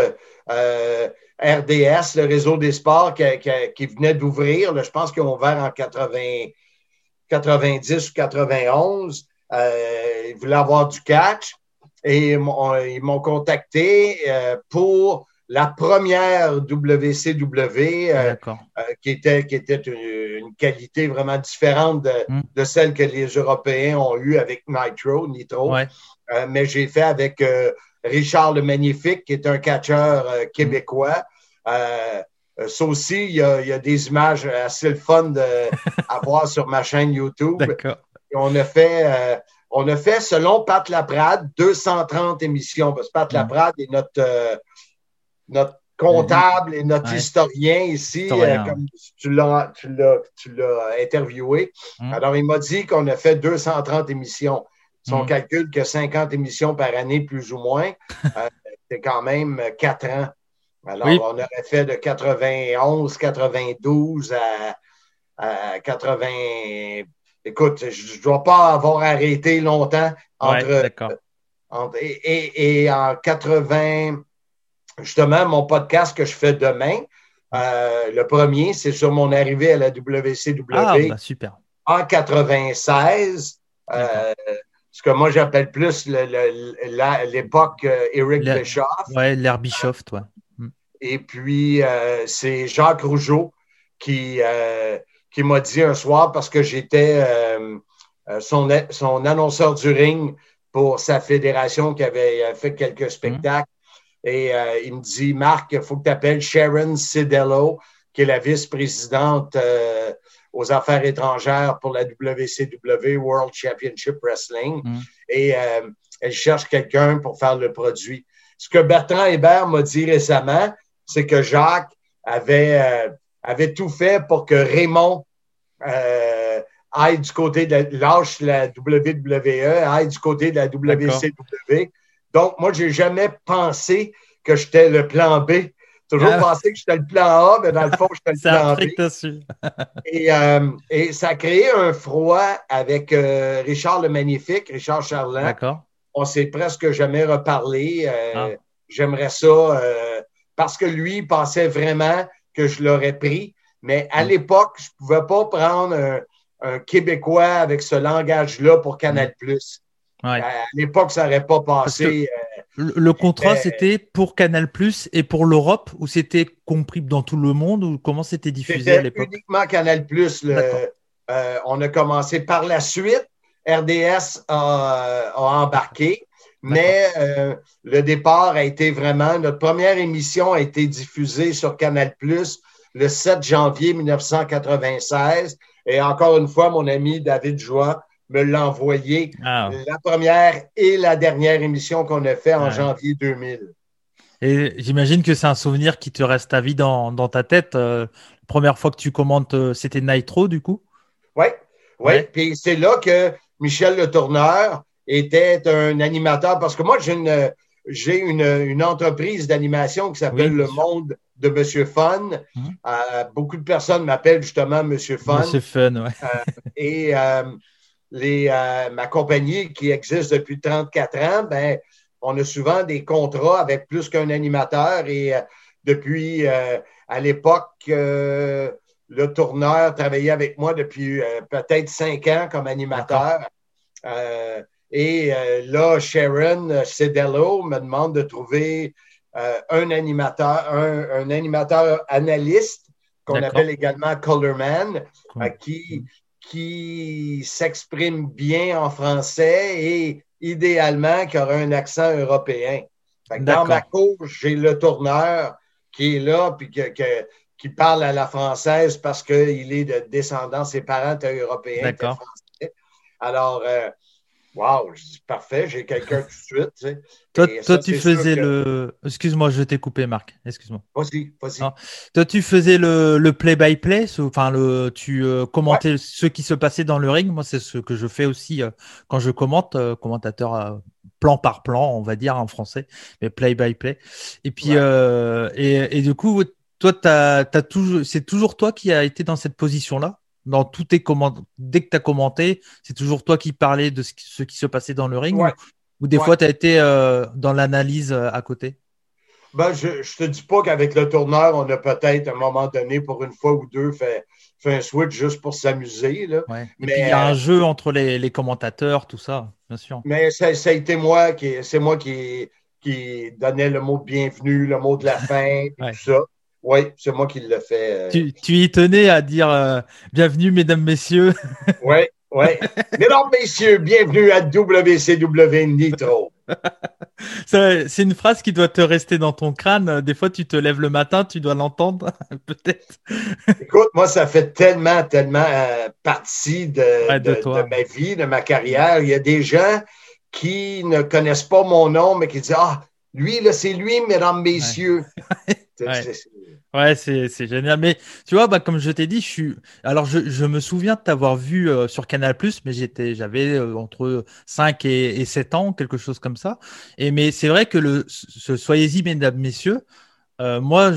RDS, le réseau des sports qui, venait d'ouvrir, je pense qu'ils ont ouvert en 80, 90 ou 91, euh, ils voulaient avoir du catch. Et ils m'ont contacté euh, pour la première WCW, euh, qui était, qui était une, qualité vraiment différente de, hmm. de, celle que les Européens ont eue avec Nitro, Nitro. mais j'ai fait avec Richard le Magnifique, qui est un catcheur québécois. ça aussi, il y, a, il y, a, des images assez le fun de, à voir sur ma chaîne YouTube. On a fait, euh, on a fait, selon Pat Laprade, 230 émissions. Parce que Pat mm. Laprade est notre, euh, notre comptable et notre historien ici, euh, comme tu l'as, interviewé. Mm. Alors, il m'a dit qu'on a fait 230 émissions. Si on mm. calcule que 50 émissions par année, plus ou moins, c'est quand même 4 ans. Alors, on aurait fait de 91, 92 à, à 80, écoute, je ne dois pas avoir arrêté longtemps entre. et, en 80, justement, mon podcast que je fais demain, euh, le premier, c'est sur mon arrivée à la WCW. Ah, ben, super. En 96. Euh, ce que moi j'appelle plus l'époque euh, Eric Bischoff. Oui, l'ère Bischoff, toi. Mm. Et puis, c'est Jacques Rougeau qui, qui m'a dit un soir, parce que j'étais son, son annonceur du ring pour sa fédération qui avait fait quelques spectacles. Et euh, il me dit, Marc, il faut que tu appelles Sharon Sidello, qui est la vice-présidente aux affaires étrangères pour la WCW World Championship Wrestling. Mm. Et elle cherche quelqu'un pour faire le produit. Ce que Bertrand Hébert m'a dit récemment, c'est que Jacques avait avait tout fait pour que Raymond euh, aille du côté de lâche la WWE, aille du côté de la WCW. Donc, moi, j'ai jamais pensé que j'étais le plan B. Toujours ah. pensé que j'étais le plan A, mais dans le fond, j'étais le plan B. et, euh, et, ça a créé un froid avec euh, Richard le Magnifique, Richard Charland. D'accord. On s'est presque jamais reparlé. Ah. J'aimerais ça parce que lui pensait vraiment que je l'aurais pris. Mais à mm. l'époque, je ne pouvais pas prendre un, Québécois avec ce langage-là pour Canal+. Mm. À l'époque, ça n'aurait pas passé. Euh, le, contrat, c'était pour Canal Plus et pour l'Europe, ou c'était compris dans tout le monde, ou comment c'était diffusé à l'époque? Uniquement Canal Plus. Euh, on a commencé par la suite. RDS a, embarqué, mais euh, le départ a été vraiment. Notre première émission a été diffusée sur Canal Plus le 7 janvier 1996. Et encore une fois, mon ami David Joie me l'a envoyé. Ah. La première et la dernière émission qu'on a fait en janvier 2000. Et j'imagine que c'est un souvenir qui te reste à vie dans, ta tête. Euh, la première fois que tu commentes, euh, c'était Nitro, du coup? Oui, oui. Puis c'est là que Michel Le Tourneur était un animateur, parce que moi, j'ai une, j'ai une, entreprise d'animation qui s'appelle Le Monde de Monsieur Fun. Hum. Euh, beaucoup de personnes m'appellent justement Monsieur Fun. Monsieur Fun, oui. Euh, et euh, ma compagnie qui existe depuis 34 ans, ben, on a souvent des contrats avec plus qu'un animateur et depuis, à l'époque, le tourneur travaillait avec moi depuis peut-être cinq ans comme animateur. et là, Sharon Cedello me demande de trouver un animateur, un, animateur analyste qu'on appelle également Colorman, qui, qui s'exprime bien en français et idéalement qui aura un accent européen. dans ma cour, j'ai le tourneur qui est là puis qui parle à la française parce qu'il est de descendance, ses parents étaient européens. D'accord. Alors, euh, Wow, je dis parfait, j'ai quelqu'un tout de suite. Toi, toi tu faisais le. Excuse-moi, je t'ai coupé, Marc. Excuse-moi. Vas-y, vas-y. Toi, tu faisais le play-by-play, enfin, le, tu euh, commentais ce qui se passait dans le ring. Moi, c'est ce que je fais aussi euh, quand je commente, euh, commentateur plan par plan, on va dire en français, mais play-by-play. Et puis, et, et, du coup, toi, as, as toujours, c'est toujours toi qui as été dans cette position-là? Dans tous tes dès que tu as commenté, c'est toujours toi qui parlais de ce qui, se passait dans le ring ou, des fois tu as été euh, dans l'analyse euh, à côté? Ben, je ne te dis pas qu'avec le tourneur, on a peut-être à un moment donné, pour une fois ou deux, fait, fait un switch juste pour s'amuser. Mais il y a un jeu entre les, commentateurs, tout ça, bien sûr. Mais ça, a été moi qui c'est moi qui, qui donnais le mot bienvenue, le mot de la fin, tout ça. Oui, c'est moi qui l'ai fait. Euh. Tu, tu, y tenais à dire euh, bienvenue, mesdames, messieurs. oui, oui. mesdames, messieurs, bienvenue à WCW Nitro. c'est une phrase qui doit te rester dans ton crâne. Des fois, tu te lèves le matin, tu dois l'entendre, peut-être. Écoute, moi, ça fait tellement, tellement euh, partie de, de, ma vie, de ma carrière. Il y a des gens qui ne connaissent pas mon nom, mais qui disent Ah, lui, là, c'est lui, mesdames, messieurs. Ouais, c'est, génial. Mais tu vois, bah, comme je t'ai dit, je suis. Alors, je, me souviens de t'avoir vu euh, sur Canal, mais j'étais, j'avais euh, entre 5 et, 7 ans, quelque chose comme ça. Et, mais c'est vrai que le, ce Soyez-y, mesdames, messieurs, euh, moi,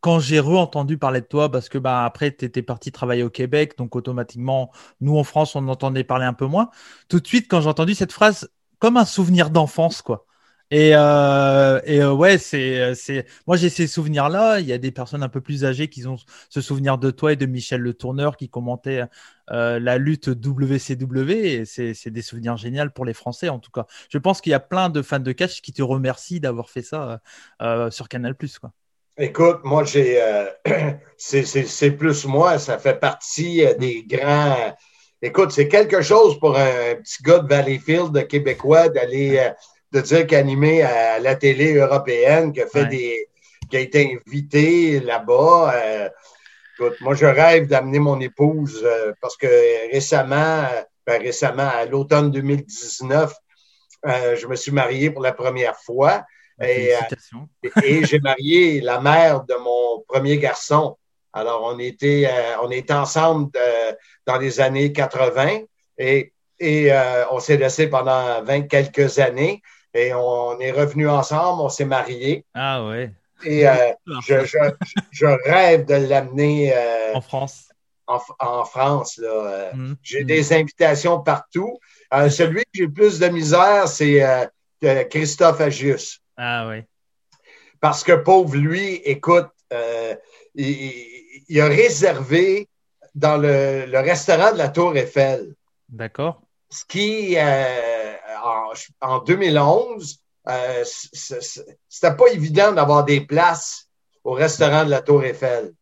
quand j'ai re-entendu parler de toi, parce que bah, après, tu étais parti travailler au Québec, donc automatiquement, nous en France, on entendait parler un peu moins. Tout de suite, quand j'ai entendu cette phrase, comme un souvenir d'enfance, quoi. Et, euh, et euh, ouais, c'est, c'est, moi j'ai ces souvenirs-là. Il y a des personnes un peu plus âgées qui ont ce souvenir de toi et de Michel Le Tourneur qui commentait euh, la lutte WCW. C'est, des souvenirs géniaux pour les Français en tout cas. Je pense qu'il y a plein de fans de catch qui te remercient d'avoir fait ça sur Canal+. Quoi. Écoute, moi j'ai, c'est, c'est plus moi. Ça fait partie des grands. Écoute, c'est quelque chose pour un petit gars de Valleyfield québécois d'aller de dire qu'animé à la télé européenne, qui a fait des. qui a été invité là-bas. Euh, écoute, moi, je rêve d'amener mon épouse euh, parce que récemment, ben, récemment, à l'automne 2019, euh, je me suis marié pour la première fois. Ben, et, et j'ai marié la mère de mon premier garçon. Alors, on était, on était ensemble dans les années 80 et, et on s'est laissé pendant 20 quelques années. Et on est revenus ensemble, on s'est mariés. Ah ouais. Et euh, je, rêve de l'amener euh, en France. En, France. Euh. Hum, j'ai hum. des invitations partout. celui que j'ai plus de misère, c'est Christophe Agius. Ah oui. Parce que pauvre lui, écoute, il, a réservé dans le, le, restaurant de la Tour Eiffel. D'accord. Ce qui en, 2011, euh, c'était pas évident d'avoir des places au restaurant de la Tour Eiffel.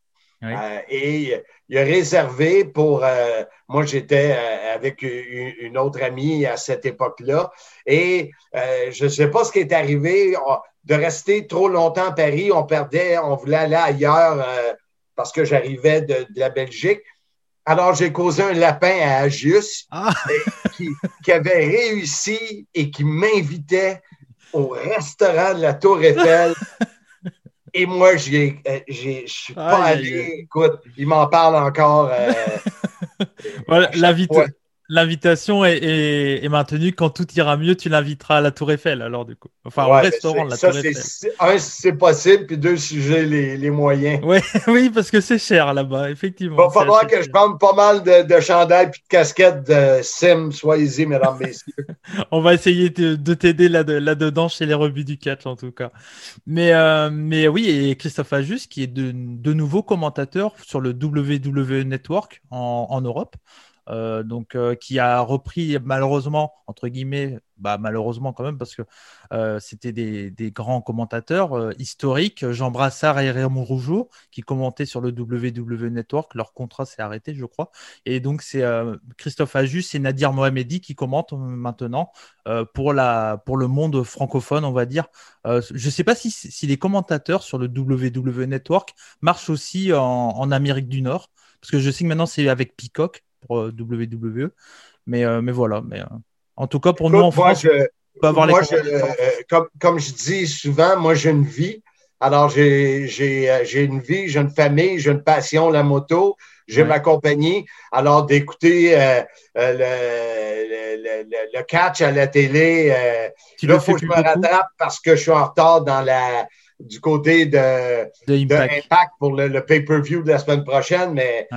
Euh, et il a réservé pour. Euh, moi, j'étais euh, avec une, autre amie à cette époque-là. Et je ne sais pas ce qui est arrivé. de rester trop longtemps à Paris, on perdait, on voulait aller ailleurs parce que j'arrivais de, la Belgique. Alors, j'ai causé un lapin à Agius ah. qui, avait réussi et qui m'invitait au restaurant de la Tour Eiffel. Et moi, je ne suis pas allé. Écoute, il m'en parle encore. Euh, voilà, l'invitation est, maintenue. Quand tout ira mieux, tu l'inviteras à la Tour Eiffel, alors du coup. Enfin, au restaurant de la Tour Eiffel. Un, c'est possible, puis deux, si j'ai les, moyens. oui, parce que c'est cher là-bas, effectivement. Il va falloir que je prenne pas mal de, de chandails et de casquettes de Sim. Soyez-y, mesdames, messieurs. On va essayer de, t'aider là-dedans chez les revues du catch, en tout cas. Mais, euh, mais oui, et Christophe Ajus, qui est de, de nouveau commentateur sur le WWE Network en Europe. Euh, donc euh, qui a repris malheureusement entre guillemets, bah, malheureusement quand même parce que euh, c'était des, grands commentateurs historiques, Jean Brassard et Raymond Rougeau qui commentaient sur le WWE Network. Leur contrat s'est arrêté, je crois. Et donc c'est Christophe Ajus et Nadir Mohamedi qui commentent maintenant pour la pour le monde francophone, on va dire. je ne sais pas si, les commentateurs sur le WWE Network marchent aussi en Amérique du Nord. Parce que je sais que maintenant c'est avec Peacock, pour euh, WWE. Mais, euh, mais voilà. Mais, euh, en tout cas, pour nous en France, peut avoir les comme, comme je dis souvent, moi j'ai une vie. Alors, j'ai une vie, j'ai une famille, j'ai une passion, la moto, j'ai ma compagnie. Alors, d'écouter le, le, le, catch à la télé, là, il faut que je me rattrape parce que je suis en retard dans la, du côté de, de Impact. pour le, pay-per-view de la semaine prochaine, mais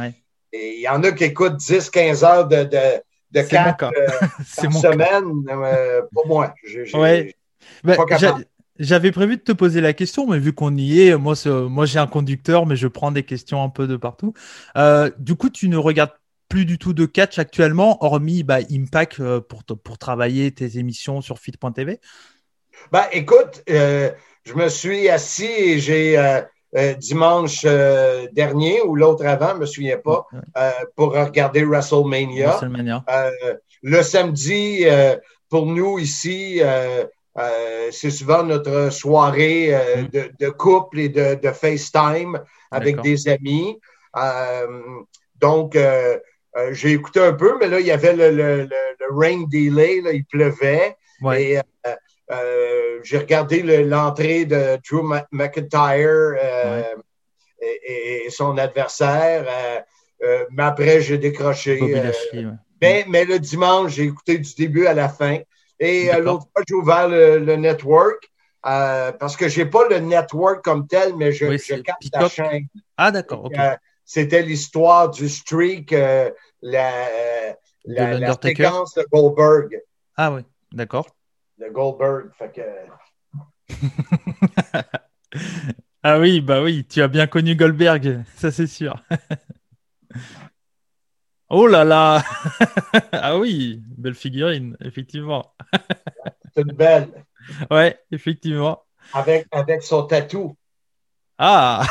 il y en a qui écoutent 10-15 heures de, de, de cap euh, par semaine. Euh, pour moi, ben, J'avais prévu de te poser la question, mais vu qu'on y est, moi, moi j'ai un conducteur, mais je prends des questions un peu de partout. Euh, du coup, tu ne regardes plus du tout de catch actuellement, hormis bah, Impact pour, pour travailler tes émissions sur fit.tv bah, Écoute, je me suis assis et j'ai euh, dimanche euh, dernier ou l'autre avant, je ne me souviens pas, euh, pour regarder WrestleMania. le samedi, pour nous ici, c'est souvent notre soirée mm. de, couple et de, FaceTime avec des amis. donc, j'ai écouté un peu, mais là, il y avait le, rain delay, il pleuvait. Et euh, j'ai regardé l'entrée de Drew McIntyre euh, et, son adversaire, euh, mais après, j'ai décroché. mais, mais, le dimanche, j'ai écouté du début à la fin. Et l'autre fois, j'ai ouvert le, network. parce que je n'ai pas le network comme tel, mais je, je capte la chaîne. Ah, d'accord. C'était l'histoire du streak, la, la, la séquence de Goldberg. Ah oui, d'accord de Goldberg. Fait que... ah oui, bah oui, tu as bien connu Goldberg, ça c'est sûr. oh là là Ah oui, belle figurine, effectivement. c'est une belle. Ouais, effectivement. Avec, avec son tatou. Ah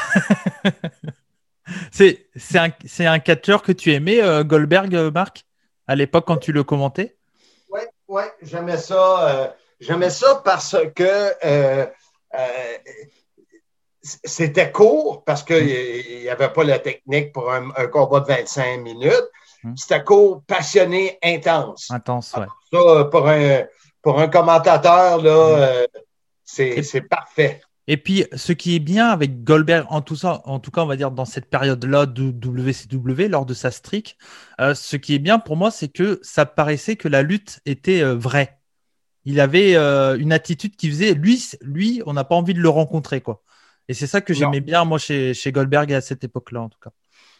C'est un, un catcheur que tu aimais, euh, Goldberg, euh, Marc, à l'époque quand tu le commentais? Oui, j'aimais ça. Euh, j'aimais ça parce que euh, euh, c'était court, parce qu'il n'y avait pas la technique pour un, combat de 25 minutes. Hmm. C'était court, passionné, intense. Intense, oui. Ça, pour un, pour un commentateur, là, hmm. c'est parfait. Et puis, ce qui est bien avec Goldberg, en tout, ça, en tout cas, on va dire dans cette période-là de WCW, lors de sa streak, euh, ce qui est bien pour moi, c'est que ça paraissait que la lutte était euh, vraie. Il avait euh, une attitude qui faisait, lui, lui on n'a pas envie de le rencontrer, quoi. Et c'est ça que j'aimais bien, moi, chez, chez Goldberg à cette époque-là, en tout cas.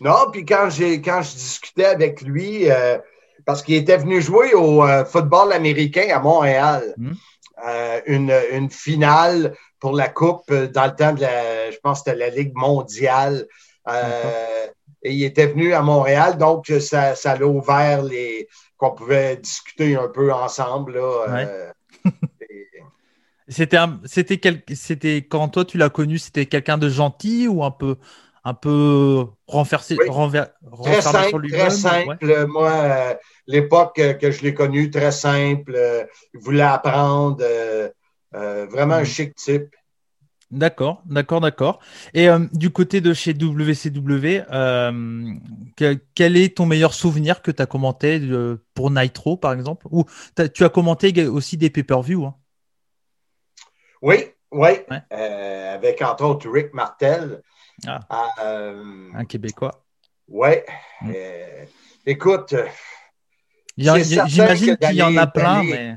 Non, puis quand, j'ai, quand je discutais avec lui, parce qu'il était venu jouer au football américain à Montréal, mmh. une, une finale pour la Coupe euh, dans le temps de la, je pense que c'était la Ligue mondiale. Euh, et il était venu à Montréal, donc ça, ça l'a ouvert les qu'on pouvait discuter un peu ensemble. Euh, c'était c'était c'était quand toi tu l'as connu, c'était quelqu'un de gentil ou un peu un peu renversé, très simple, sur Très simple. Moi, l'époque que je l'ai connu, très simple. il voulait apprendre. Euh, vraiment un mhm. chic type. D'accord, d'accord, d'accord. Et euh, du côté de chez WCW, euh, quel est ton meilleur souvenir que tu as commenté pour Nitro, par exemple? Ou tu as commenté aussi des pay-per-view hein? Oui, oui. avec entre autres Rick Martel. Ah. un Québécois. Oui. Mm. écoute, J'imagine qu'il y en a plein, mais.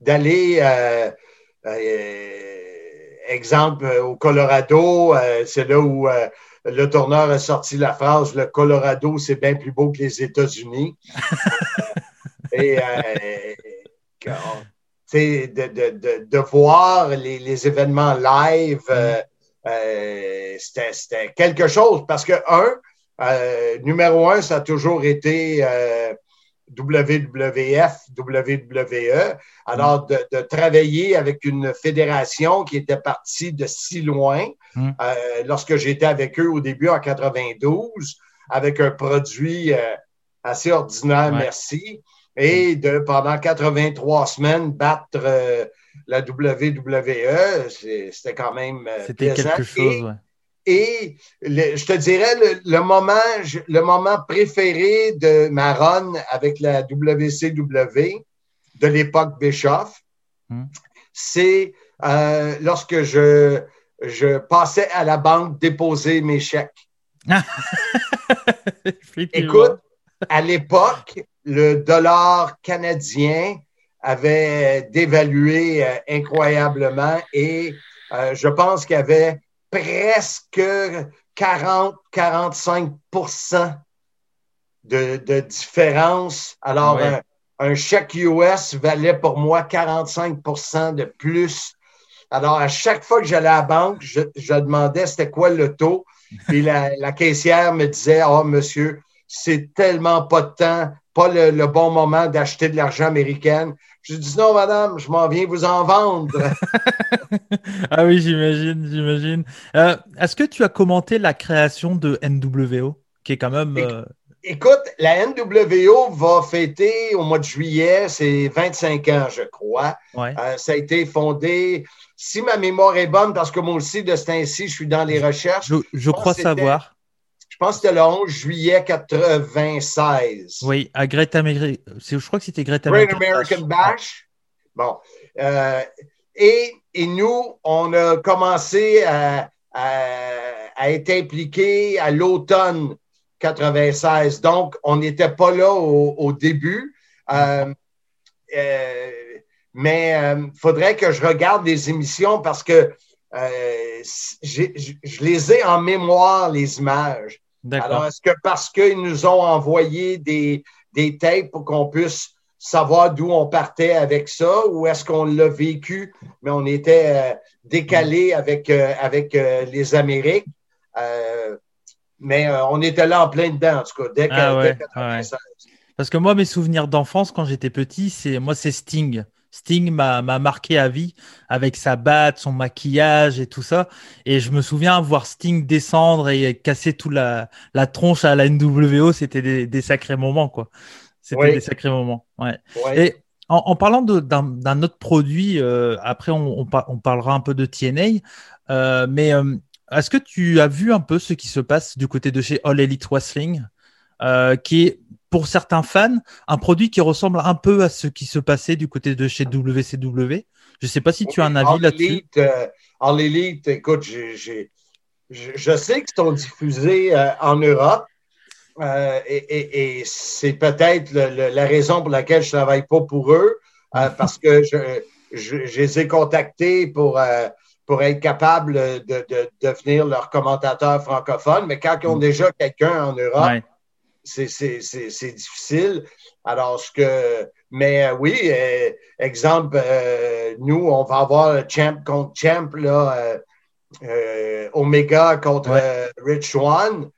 D'aller, exemple, au Colorado, c'est là où le tourneur a sorti la phrase Le Colorado, c'est bien plus beau que les États-Unis. Et de, de, voir les, événements live, mm. euh, euh, c'était quelque chose. Parce que, un, euh, numéro un, ça a toujours été WWF, WWE. Alors, de, travailler avec une fédération qui était partie de si loin, mm. lorsque j'étais avec eux au début en 92, avec un produit assez ordinaire, merci et de pendant 83 semaines battre euh, la WWE, c'était quand même euh, C'était quelque chose, et, je te dirais, le, moment, le moment préféré de ma run avec la WCW de l'époque Bischoff, hmm. c'est euh, lorsque je, je passais à la banque déposer mes chèques. Écoute, à l'époque, le dollar canadien avait dévalué euh, incroyablement et euh, je pense qu'il y avait presque 40-45 de, de, différence. Alors, un, chèque US valait pour moi 45% de plus. Alors, à chaque fois que j'allais à la banque, je, demandais c'était quoi le taux. Et la, la caissière me disait, oh, monsieur, c'est tellement pas de temps pas le, bon moment d'acheter de l'argent américain. Je dis non, madame, je m'en viens vous en vendre. ah oui, j'imagine, j'imagine. Euh, est-ce que tu as commenté la création de NWO, qui est quand même. Euh, écoute, la NWO va fêter au mois de juillet, c'est 25 ans, je crois. Euh, ça a été fondé, si ma mémoire est bonne, parce que moi aussi, de ce temps-ci, je suis dans les recherches. je crois savoir. Je pense que c'était le 11 juillet 96. Oui, à Greta Je crois que c'était Greta Great American Bash. Bon. Euh, et, et, nous, on a commencé à, à, être impliqués à l'automne 96. Donc, on n'était pas là au, début. Euh, euh, mais il faudrait que je regarde les émissions parce que je les ai en mémoire, les images. Alors, est-ce que parce qu'ils nous ont envoyé des, des tapes pour qu'on puisse savoir d'où on partait avec ça ou est-ce qu'on l'a vécu, mais on était euh, décalé avec, euh, avec euh, les Amériques? mais on était là en plein dedans, en tout cas, dès, ah Parce que moi, mes souvenirs d'enfance, quand j'étais petit, c'est moi, c'est Sting. Sting m'a marqué à vie avec sa batte, son maquillage et tout ça. Et je me souviens voir Sting descendre et casser toute la, tronche à la NWO. C'était des, sacrés moments, quoi. C'était des sacrés moments. Ouais. Et en, parlant d'un autre produit, euh, après on, parlera un peu de TNA, euh, mais euh, est-ce que tu as vu un peu ce qui se passe du côté de chez All Elite Wrestling, qui est pour certains fans, un produit qui ressemble un peu à ce qui se passait du côté de chez WCW. Je ne sais pas si tu as un avis là-dessus. en Elite, écoute, je sais qu'ils sont diffusés euh, en Europe. Euh, et, c'est peut-être la raison pour laquelle je ne travaille pas pour eux, euh, parce que je, les ai contactés pour, pour être capable de, devenir leur commentateur francophone. Mais quand ils ont mm. déjà quelqu'un en Europe, c'est difficile. Alors, ce que. Mais euh, oui, euh, exemple, euh, nous, on va avoir champ contre champ, là, Omega contre Rich Swan,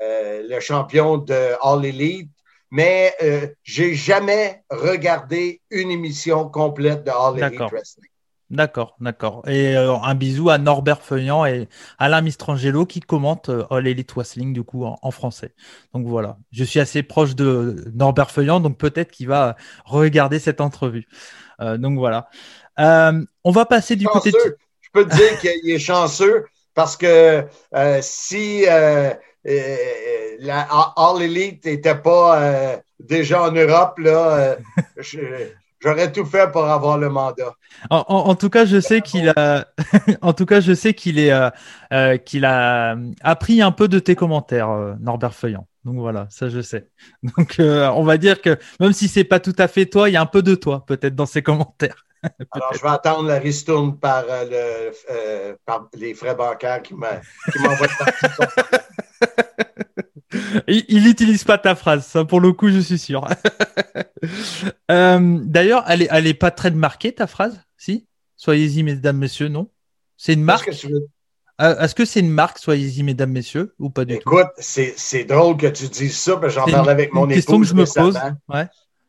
le champion de All Elite. Mais j'ai jamais regardé une émission complète de All Elite Wrestling. D'accord, d'accord. Et euh, un bisou à Norbert Feuillant et Alain Mistrangelo qui commentent euh, All Elite Wrestling du coup en, français. Donc voilà, je suis assez proche de Norbert Feuillant, donc peut-être qu'il va regarder cette entrevue. Euh, donc voilà. on va passer du côté. Je peux te dire qu'il est chanceux parce que si la All Elite n'était pas déjà en Europe, là, je, J'aurais tout fait pour avoir le mandat. En, tout cas, je sais qu'il a, en tout cas, je sais qu'il est, euh, euh, qu'il a appris un peu de tes commentaires, euh, Norbert Feuillant. Donc voilà, ça je sais. Donc on va dire que même si c'est pas tout à fait toi, il y a un peu de toi peut-être dans ces commentaires. Alors, je vais attendre la ristourne par, le, par les frais bancaires qui m'envoient Il n'utilise pas ta phrase, ça pour le coup, je suis sûr. Euh, d'ailleurs, elle est, elle est pas très marquée ta phrase, si? Soyez-y, mesdames, messieurs, non? C'est une marque? euh, Est-ce que c'est une marque, soyez-y, mesdames, messieurs, ou pas du tout? Écoute, c'est drôle que tu dises ça, parce que j'en parle avec mon épouse. question que je me pose. Ouais.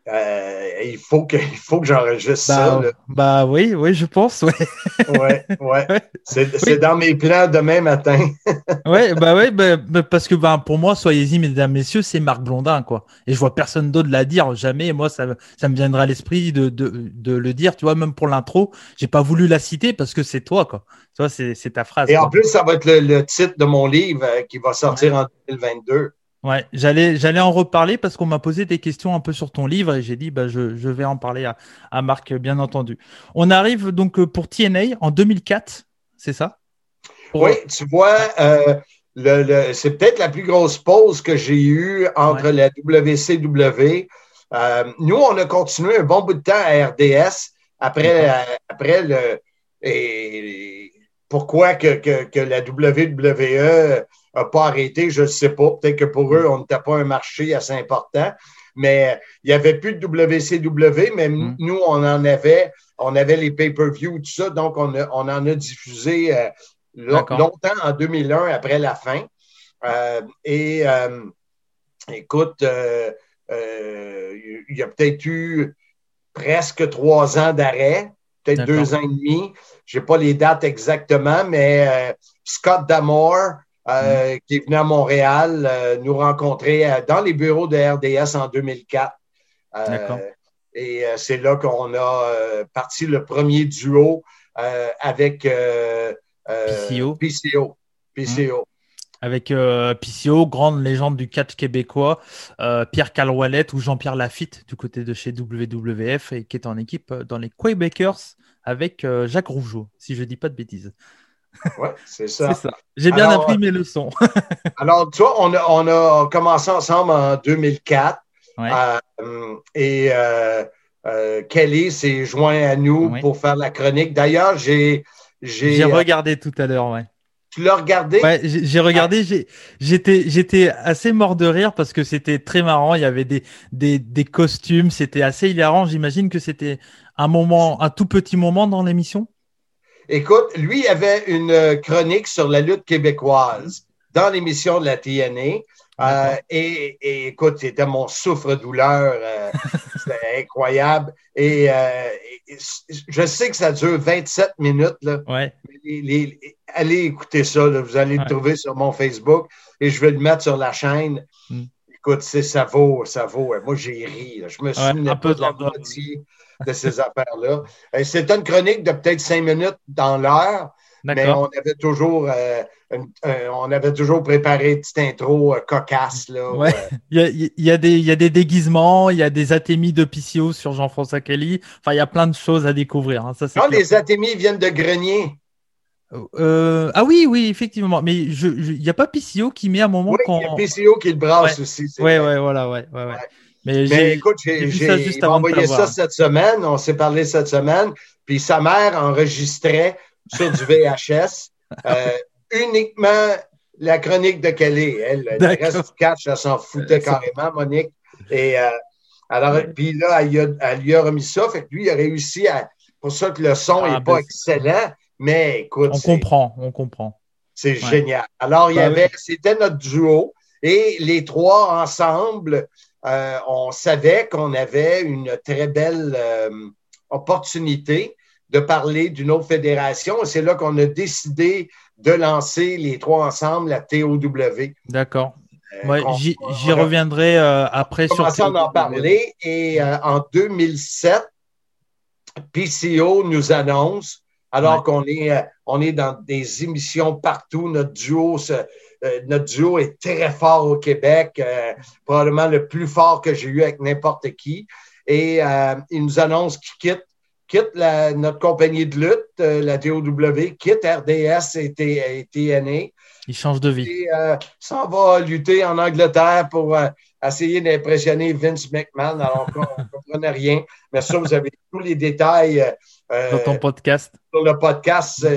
Euh, il faut que, il faut que j'enregistre ça. Bah, bah oui, oui, je pense. Ouais, ouais, C'est dans mes plans demain matin. ouais, bah oui, bah, bah, parce que bah, pour moi, soyez-y, mesdames, messieurs, c'est Marc Blondin, quoi. Et je vois personne d'autre la dire, jamais. Moi, ça, ça me viendra à l'esprit de, de, de, le dire, tu vois, même pour l'intro. J'ai pas voulu la citer parce que c'est toi, quoi. Tu vois, c'est ta phrase. Et en plus, ça va être le, titre de mon livre euh, qui va sortir en 2022. Ouais, j'allais, j'allais en reparler parce qu'on m'a posé des questions un peu sur ton livre et j'ai dit, bah, je, je vais en parler à, à, Marc, bien entendu. On arrive donc euh, pour TNA en 2004, c'est ça? Oui, tu vois, euh, le, le, c'est peut-être la plus grosse pause que j'ai eue entre la WCW. Euh, nous, on a continué un bon bout de temps à RDS après, après le. Et pourquoi que, que, que la WWE n'a pas arrêté, je ne sais pas. Peut-être que pour eux, on n'était pas un marché assez important. Mais il n'y avait plus de WCW, mais mm. nous, on en avait. On avait les pay-per-view, tout ça. Donc, on, on en a diffusé euh, longtemps en 2001 après la fin. Euh, et euh, écoute, il y a peut-être eu presque trois ans d'arrêt, peut-être deux ans et demi. Je n'ai pas les dates exactement, mais Scott Damore, euh, mm. qui est venu à Montréal euh, nous rencontrer euh, dans les bureaux de RDS en 2004. et c'est là qu'on a parti le premier duo avec PCO. PCO. PCO. Avec PCO, grande légende du catch québécois, Pierre Caloualette ou Jean-Pierre Lafitte du côté de chez WWF et qui est en équipe dans les Quebecers avec Jacques Rougeau, si je ne dis pas de bêtises. Oui, c'est ça. J'ai bien appris mes leçons. alors, tu vois, on a, on a, commencé ensemble en 2004. Euh, et euh, euh, Kelly s'est joint à nous pour faire la chronique. D'ailleurs, j'ai. J'ai regardé tout à l'heure, ouais. Tu l'as regardé? Ouais, j'ai regardé. J'étais, j'étais assez mort de rire parce que c'était très marrant. Il y avait des, des, des costumes. C'était assez hilarant. J'imagine que c'était un moment, un tout petit moment dans l'émission? Écoute, lui avait une euh, chronique sur la lutte québécoise dans l'émission de la TNA. Euh, et, écoute, c'était mon souffre-douleur. Euh, c'était incroyable. Et, je sais que ça dure 27 minutes. Là. Ouais. allez écouter ça. Vous allez le trouver sur mon Facebook et je vais le mettre sur la chaîne. Mm. Écoute, ça vaut, ça vaut. Moi, j'ai ri. Je me suis un peu de la de ces affaires-là. Euh, c'est une chronique de peut-être cinq minutes dans l'heure, mais on avait toujours euh, on avait toujours préparé une petite intro euh, cocasse. Là, il, y a, des, il y a des déguisements, il y a des atémies de PCO sur Jean-François Kelly. Enfin, il y a plein de choses à découvrir. Hein. Ça, non, les atémies viennent de Grenier. ah oui, oui, effectivement. Mais il n'y a pas PCO qui met un moment oui, Il y a PCO qui le brasse aussi. Oui, ouais, voilà, ouais, ouais, ouais. Mais, écoute, j'ai envoyé ça cette semaine, on s'est parlé cette semaine, puis sa mère enregistrait sur du VHS euh, uniquement la chronique de Kelly. Elle, le reste du catch, elle s'en foutait carrément, Monique. Et euh, alors, puis là, elle, lui a remis ça, fait que lui, il a réussi à. Pour ça que le son n'est ah, pas ben, excellent, mais écoute. On comprend, on comprend. C'est génial. Alors, il y bah avait, c'était notre duo, et les trois ensemble, euh, on savait qu'on avait une très belle euh, opportunité de parler d'une autre fédération. C'est là qu'on a décidé de lancer les trois ensemble la TOW. D'accord. Euh, j'y reviendrai après sur. On en parler et en 2007, PCO nous annonce, alors qu'on est, on est dans des émissions partout, notre duo se, notre duo est très fort au Québec, euh, probablement le plus fort que j'ai eu avec n'importe qui. Et euh, il nous annonce qu'il quitte, quitte notre compagnie de lutte, la DOW, quitte RDS et, TNA Il change de vie. Et s'en va lutter en Angleterre pour essayer d'impressionner Vince McMahon. Alors, on ne comprenait rien. Mais ça, vous avez tous les détails. Dans ton podcast. Sur le podcast,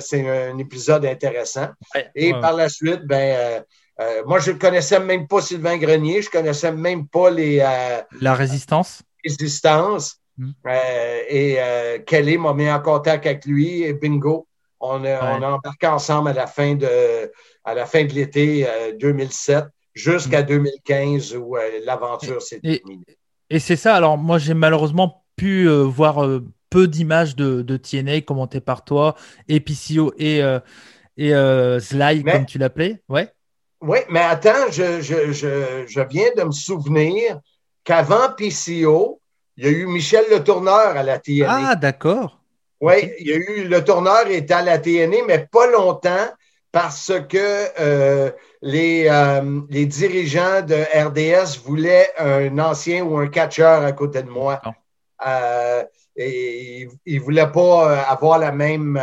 c'est un épisode intéressant. Et par la suite, ben, euh, moi, je ne connaissais même pas Sylvain Grenier, je ne connaissais même pas les. Euh, la résistance? Résistance. Hmm. Euh, et Kelly m'a mis en contact avec lui et bingo. On a, embarqué ensemble à la fin de, à la fin de l'été 2007 jusqu'à 2015 hmm. où l'aventure s'est terminée. Et c'est ça. Alors, moi, j'ai malheureusement pu voir peu d'images de, de, TNA commentées par toi, et PCO et, et Sly, comme tu l'appelais. Ouais. Oui, mais attends, je, je, je, je, viens de me souvenir qu'avant PCO, il y a eu Michel Le Tourneur à la TNA. Ah, d'accord. Oui, il y a eu Le Tourneur était à la TNA, mais pas longtemps parce que euh, les, euh, les dirigeants de RDS voulaient un ancien ou un catcheur à côté de moi. Euh, et ils ne voulaient pas avoir la même,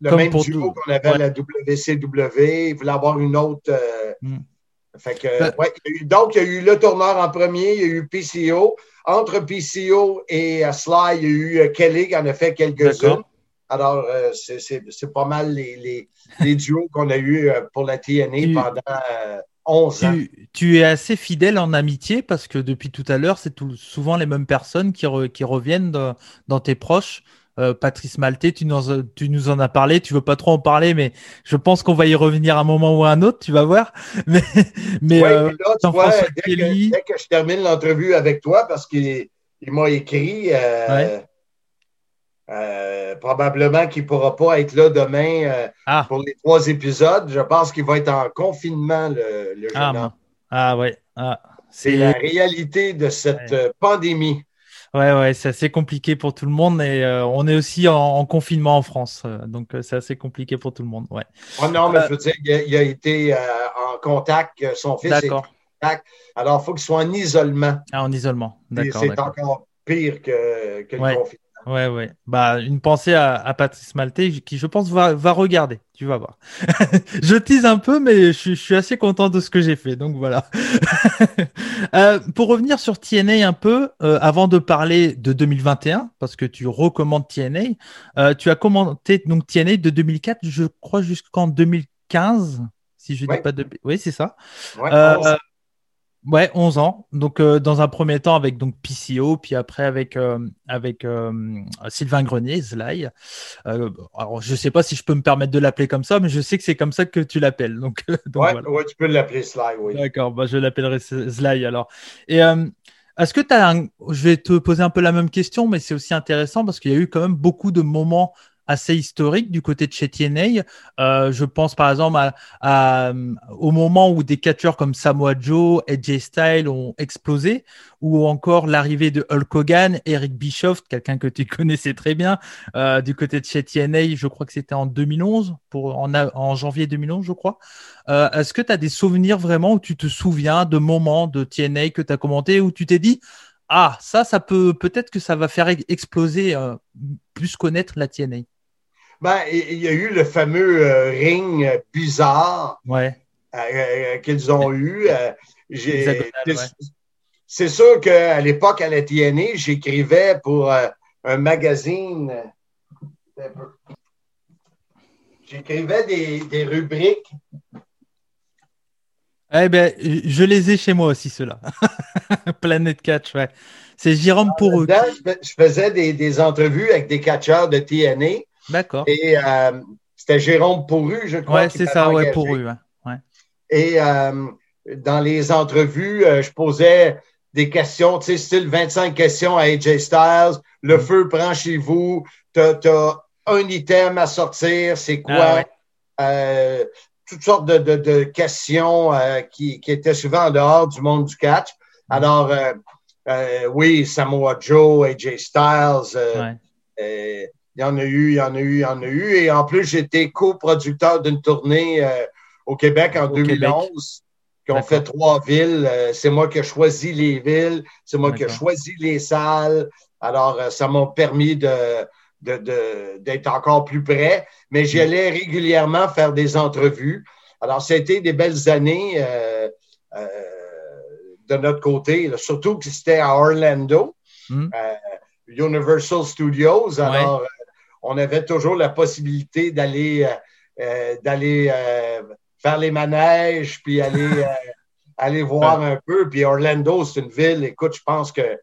le même duo qu'on avait à la WCW. Il voulait avoir une autre. Euh, fait que, ben- donc, il y a eu le tourneur en premier, il y a eu PCO. Entre PCO et uh, Sly, il y a eu euh, Kelly qui en a fait quelques-unes. Alors, euh, c'est pas mal les, les, les duos qu'on a eu pour la TNA pendant 11 ans. Tu es assez fidèle en amitié parce que depuis tout à l'heure, c'est souvent les mêmes personnes qui, qui reviennent dans tes proches. Euh, Patrice Maltais, tu nous, tu nous en as parlé, tu veux pas trop en parler, mais je pense qu'on va y revenir un moment ou un autre, tu vas voir. Mais, mais, euh, dès, que, je termine l'entrevue avec toi, parce qu'il m'a écrit, euh, probablement qu'il ne pourra pas être là demain ah. pour les trois épisodes. Je pense qu'il va être en confinement, le, le jeune ah, Ah ouais. Ah, c'est la réalité de cette pandémie. Ouais, ouais, c'est assez compliqué pour tout le monde et euh, on est aussi en, confinement en France, euh, donc euh, c'est assez compliqué pour tout le monde. Ouais. Oh non, mais je veux dire, il a, été en contact, son fils est en contact, alors il faut qu'il soit en isolement. Ah, en isolement, d'accord. C'est encore pire que, que le confinement. Ouais, ouais. Bah, une pensée à, Patrice Maltais qui, je pense, va, va regarder. Tu vas voir. je tease un peu, mais je, suis assez content de ce que j'ai fait. Donc voilà. euh, pour revenir sur TNA un peu, euh, avant de parler de 2021, parce que tu recommandes TNA, euh, tu as commenté donc TNA de 2004, je crois, jusqu'en 2015. Si je dis pas de. Oui, c'est ça. Ouais, Ouais, 11 ans. Donc, euh, dans un premier temps avec donc PCO, puis après avec, euh, avec euh, Sylvain Grenier, Zly. alors, je sais pas si je peux me permettre de l'appeler comme ça, mais je sais que c'est comme ça que tu l'appelles. Donc, ouais, tu peux l'appeler Sly, oui. D'accord, bah, je l'appellerai Zly alors. Et est-ce que tu as un... Je vais te poser un peu la même question, mais c'est aussi intéressant parce qu'il y a eu quand même beaucoup de moments assez historique du côté de chez TNA. Euh, je pense par exemple à, au moment où des catcheurs comme Samoa Joe, Edge Style ont explosé, ou encore l'arrivée de Hulk Hogan, Eric Bischoff, quelqu'un que tu connaissais très bien, euh, du côté de chez TNA, je crois que c'était en 2011, pour, en, janvier 2011, je crois. Euh, est-ce que tu as des souvenirs vraiment où tu te souviens de moments de TNA que tu as commenté, où tu t'es dit, ah, ça, ça peut peut-être que ça va faire exploser, plus connaître la TNA. Ben, il y a eu le fameux euh, ring bizarre euh, euh, qu'ils ont eu. C'est sûr qu'à l'époque, à la TNA, j'écrivais pour un magazine. J'écrivais des, rubriques. Eh bien, je les ai chez moi aussi, ceux-là. Planète Catch, ouais. C'est Jérôme pour eux. Je faisais des, des, entrevues avec des catcheurs de TNA D'accord. Et euh, c'était Jérôme Pourru, je crois. Oui, c'est ça, ouais, Pourru. Ouais. Et euh, dans les entrevues, euh, je posais des questions, tu sais, style 25 questions à AJ Styles. Le mm. feu prend chez vous. Tu as, un item à sortir. C'est quoi? Ah, toutes sortes de, de, questions qui, qui, étaient souvent en dehors du monde du catch. Mm. Alors, oui, Samoa Joe, AJ Styles. Il y en a eu, il y en a eu, il y en a eu. Et en plus, j'étais coproducteur d'une tournée euh, au Québec en 2011 qui ont fait trois villes. Euh, c'est moi qui ai choisi les villes, c'est moi qui ai choisi les salles. Alors, euh, ça m'a permis de, d'être encore plus près, mais j'y allais régulièrement faire des entrevues. Alors, ça a été des belles années euh, euh, de notre côté, surtout que c'était à Orlando, euh, Universal Studios. Alors, on avait toujours la possibilité d'aller d'aller faire les manèges, puis aller, aller voir un peu. Puis Orlando, c'est une ville, écoute, je pense que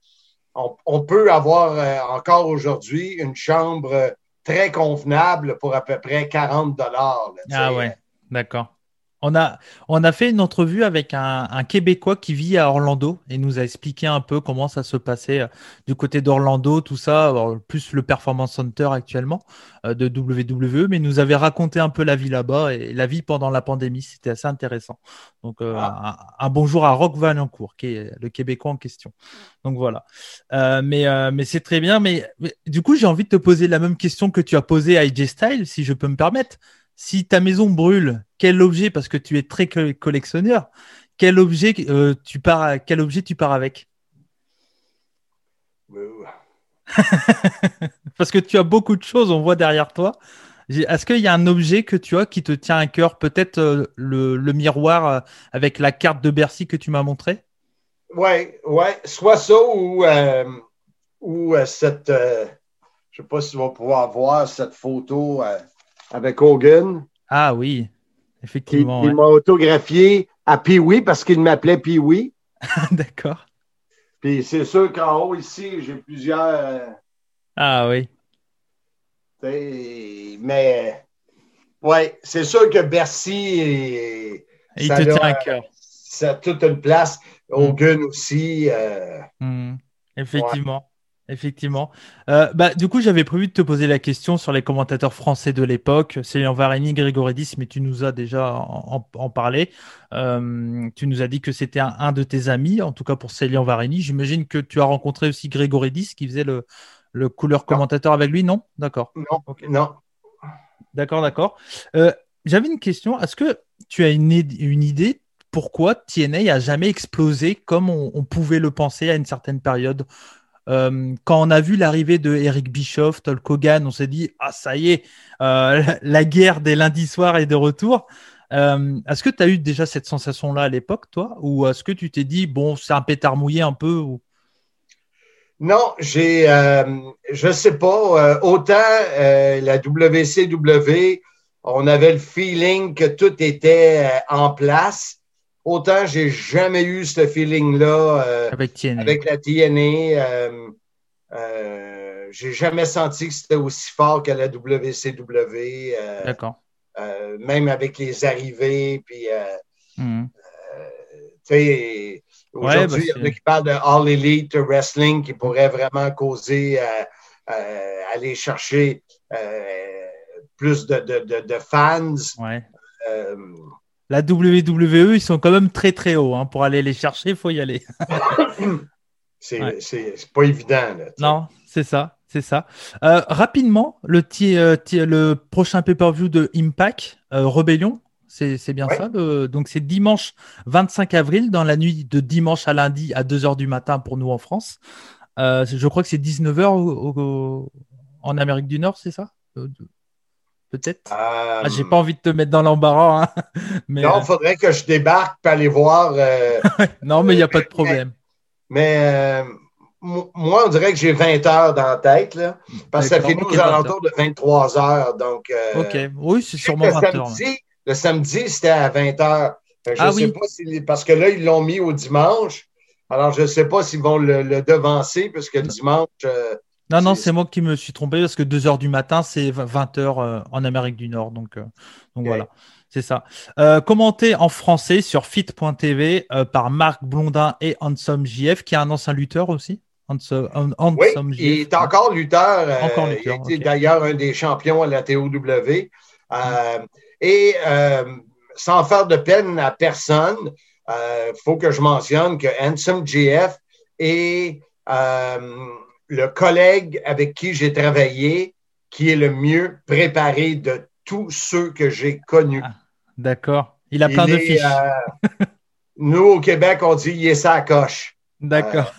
on, peut avoir encore aujourd'hui une chambre très convenable pour à peu près 40 dollars. Ah ouais, d'accord. On a, on a fait une entrevue avec un, Québécois qui vit à Orlando et nous a expliqué un peu comment ça se passait euh, du côté d'Orlando, tout ça, plus le Performance Center actuellement euh, de WWE, mais il nous avait raconté un peu la vie là-bas et la vie pendant la pandémie. C'était assez intéressant. Donc, euh, ah. un, bonjour à Rock Valencourt, qui est le Québécois en question. Donc voilà. mais mais c'est très bien. Mais, mais du coup, j'ai envie de te poser la même question que tu as posée à AJ Style, si je peux me permettre si ta maison brûle, quel objet, parce que tu es très collectionneur, quel objet, euh, tu pars, quel objet tu pars avec? Parce que tu as beaucoup de choses, on voit derrière toi. Est-ce qu'il y a un objet que tu as qui te tient à cœur? Peut-être euh, le, miroir euh, avec la carte de Bercy que tu m'as montré Oui, ouais. soit ça ou, ou cette. je ne sais pas si tu vas pouvoir voir cette photo avec Hogan. Ah oui, effectivement. Il, m'a autographié à Pee-Wee parce qu'il m'appelait Pee-Wee. D'accord. Puis c'est sûr qu'en haut ici, j'ai plusieurs. Euh, ah oui. Mais ouais, c'est sûr que Bercy. Il te tient à cœur. Ça a toute une place. Hogan aussi. Euh, hmm. Effectivement. Effectivement. Euh, bah, du coup, j'avais prévu de te poser la question sur les commentateurs français de l'époque, Céline Varini, Grégoridis, mais tu nous as déjà en, parlé. Euh, tu nous as dit que c'était un, de tes amis, en tout cas pour Céline Varini. J'imagine que tu as rencontré aussi Grégoridis qui faisait le, le couleur commentateur avec lui, non? D'accord. Non, non. D'accord, d'accord. Euh, j'avais une question. Est-ce que tu as une, une idée pourquoi TNA a jamais explosé comme on, on, pouvait le penser à une certaine période? Euh, quand on a vu l'arrivée de Eric Bischoff, Hulk Hogan, on s'est dit ah ça y est, euh, la guerre des lundis soirs est de retour. Euh, est-ce que tu as eu déjà cette sensation-là à l'époque, toi, ou est-ce que tu t'es dit bon c'est un pétard mouillé un peu. Non, j'ai, je sais pas. autant la WCW, on avait le feeling que tout était en place autant j'ai jamais eu ce feeling-là euh, avec, la TNA. Euh, euh, j'ai jamais senti que c'était aussi fort que la WCW. D'accord. même avec les arrivées, puis mhm. aujourd'hui, il y en a qui parlent de All Elite Wrestling qui pourrait vraiment causer aller chercher plus de, de fans. Ouais la WWE, ils sont quand même très très hauts. Hein. Pour aller les chercher, il faut y aller. c'est pas évident. non, c'est ça. C'est ça. Euh, rapidement, le, euh, le prochain pay-per-view de Impact, euh, Rebellion, c'est bien ça. donc c'est dimanche 25 avril, dans la nuit de dimanche à lundi à 2h du matin pour nous en France. je crois que c'est 19h en Amérique du Nord, c'est ça? Peut-être euh, ah, J'ai pas envie de te mettre dans l'embarras. Hein. Mais, non, il euh, faudrait que je débarque pour aller voir. Euh, non, mais il n'y a pas de problème. Mais, moi, on dirait que j'ai 20 heures dans la tête, là, parce que ça finit aux alentours de 23 heures. Donc, OK, oui, c'est sûrement 20 heures. Le samedi, c'était à 20 heures. Je ah, sais pas si, parce que là, ils l'ont mis au dimanche. Alors, je ne sais pas s'ils vont le, devancer, parce que le dimanche, non, non, c'est moi qui me suis trompé parce que 2 h du matin, c'est 20 h euh, en Amérique du Nord. Donc, euh, donc voilà, c'est ça. Euh, commenté en français sur fit.tv par Marc Blondin et Hansom JF, qui est un ancien lutteur aussi. Oui, il est encore lutteur. Encore lutteur il était d'ailleurs un des champions à la TOW. Et sans faire de peine à personne, il faut que je mentionne que Hansom JF est le collègue avec qui j'ai travaillé qui est le mieux préparé de tous ceux que j'ai connus. Ah, d'accord. Il a plein de fiches. Euh, nous, au Québec, on dit il est sa coche. D'accord.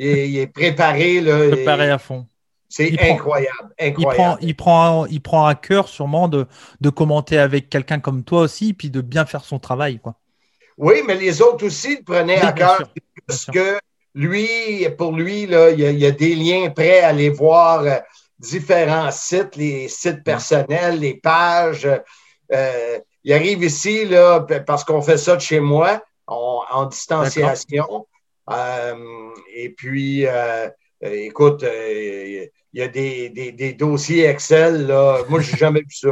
Euh, il, est préparé. Là, préparé à fond. C'est incroyable, incroyable. Il prend, il prend, à cœur sûrement de, de commenter avec quelqu'un comme toi aussi, puis de bien faire son travail, quoi. Oui, mais les autres aussi le prenaient à cœur parce que lui, pour lui, là, il, y a, des liens prêts à aller voir euh, différents sites, les sites personnels, les pages. Euh, il arrive ici là, parce qu'on fait ça de chez moi, en distanciation. Euh, et puis, écoute, il y a des, des, dossiers Excel. Là. Moi, je n'ai jamais vu ça.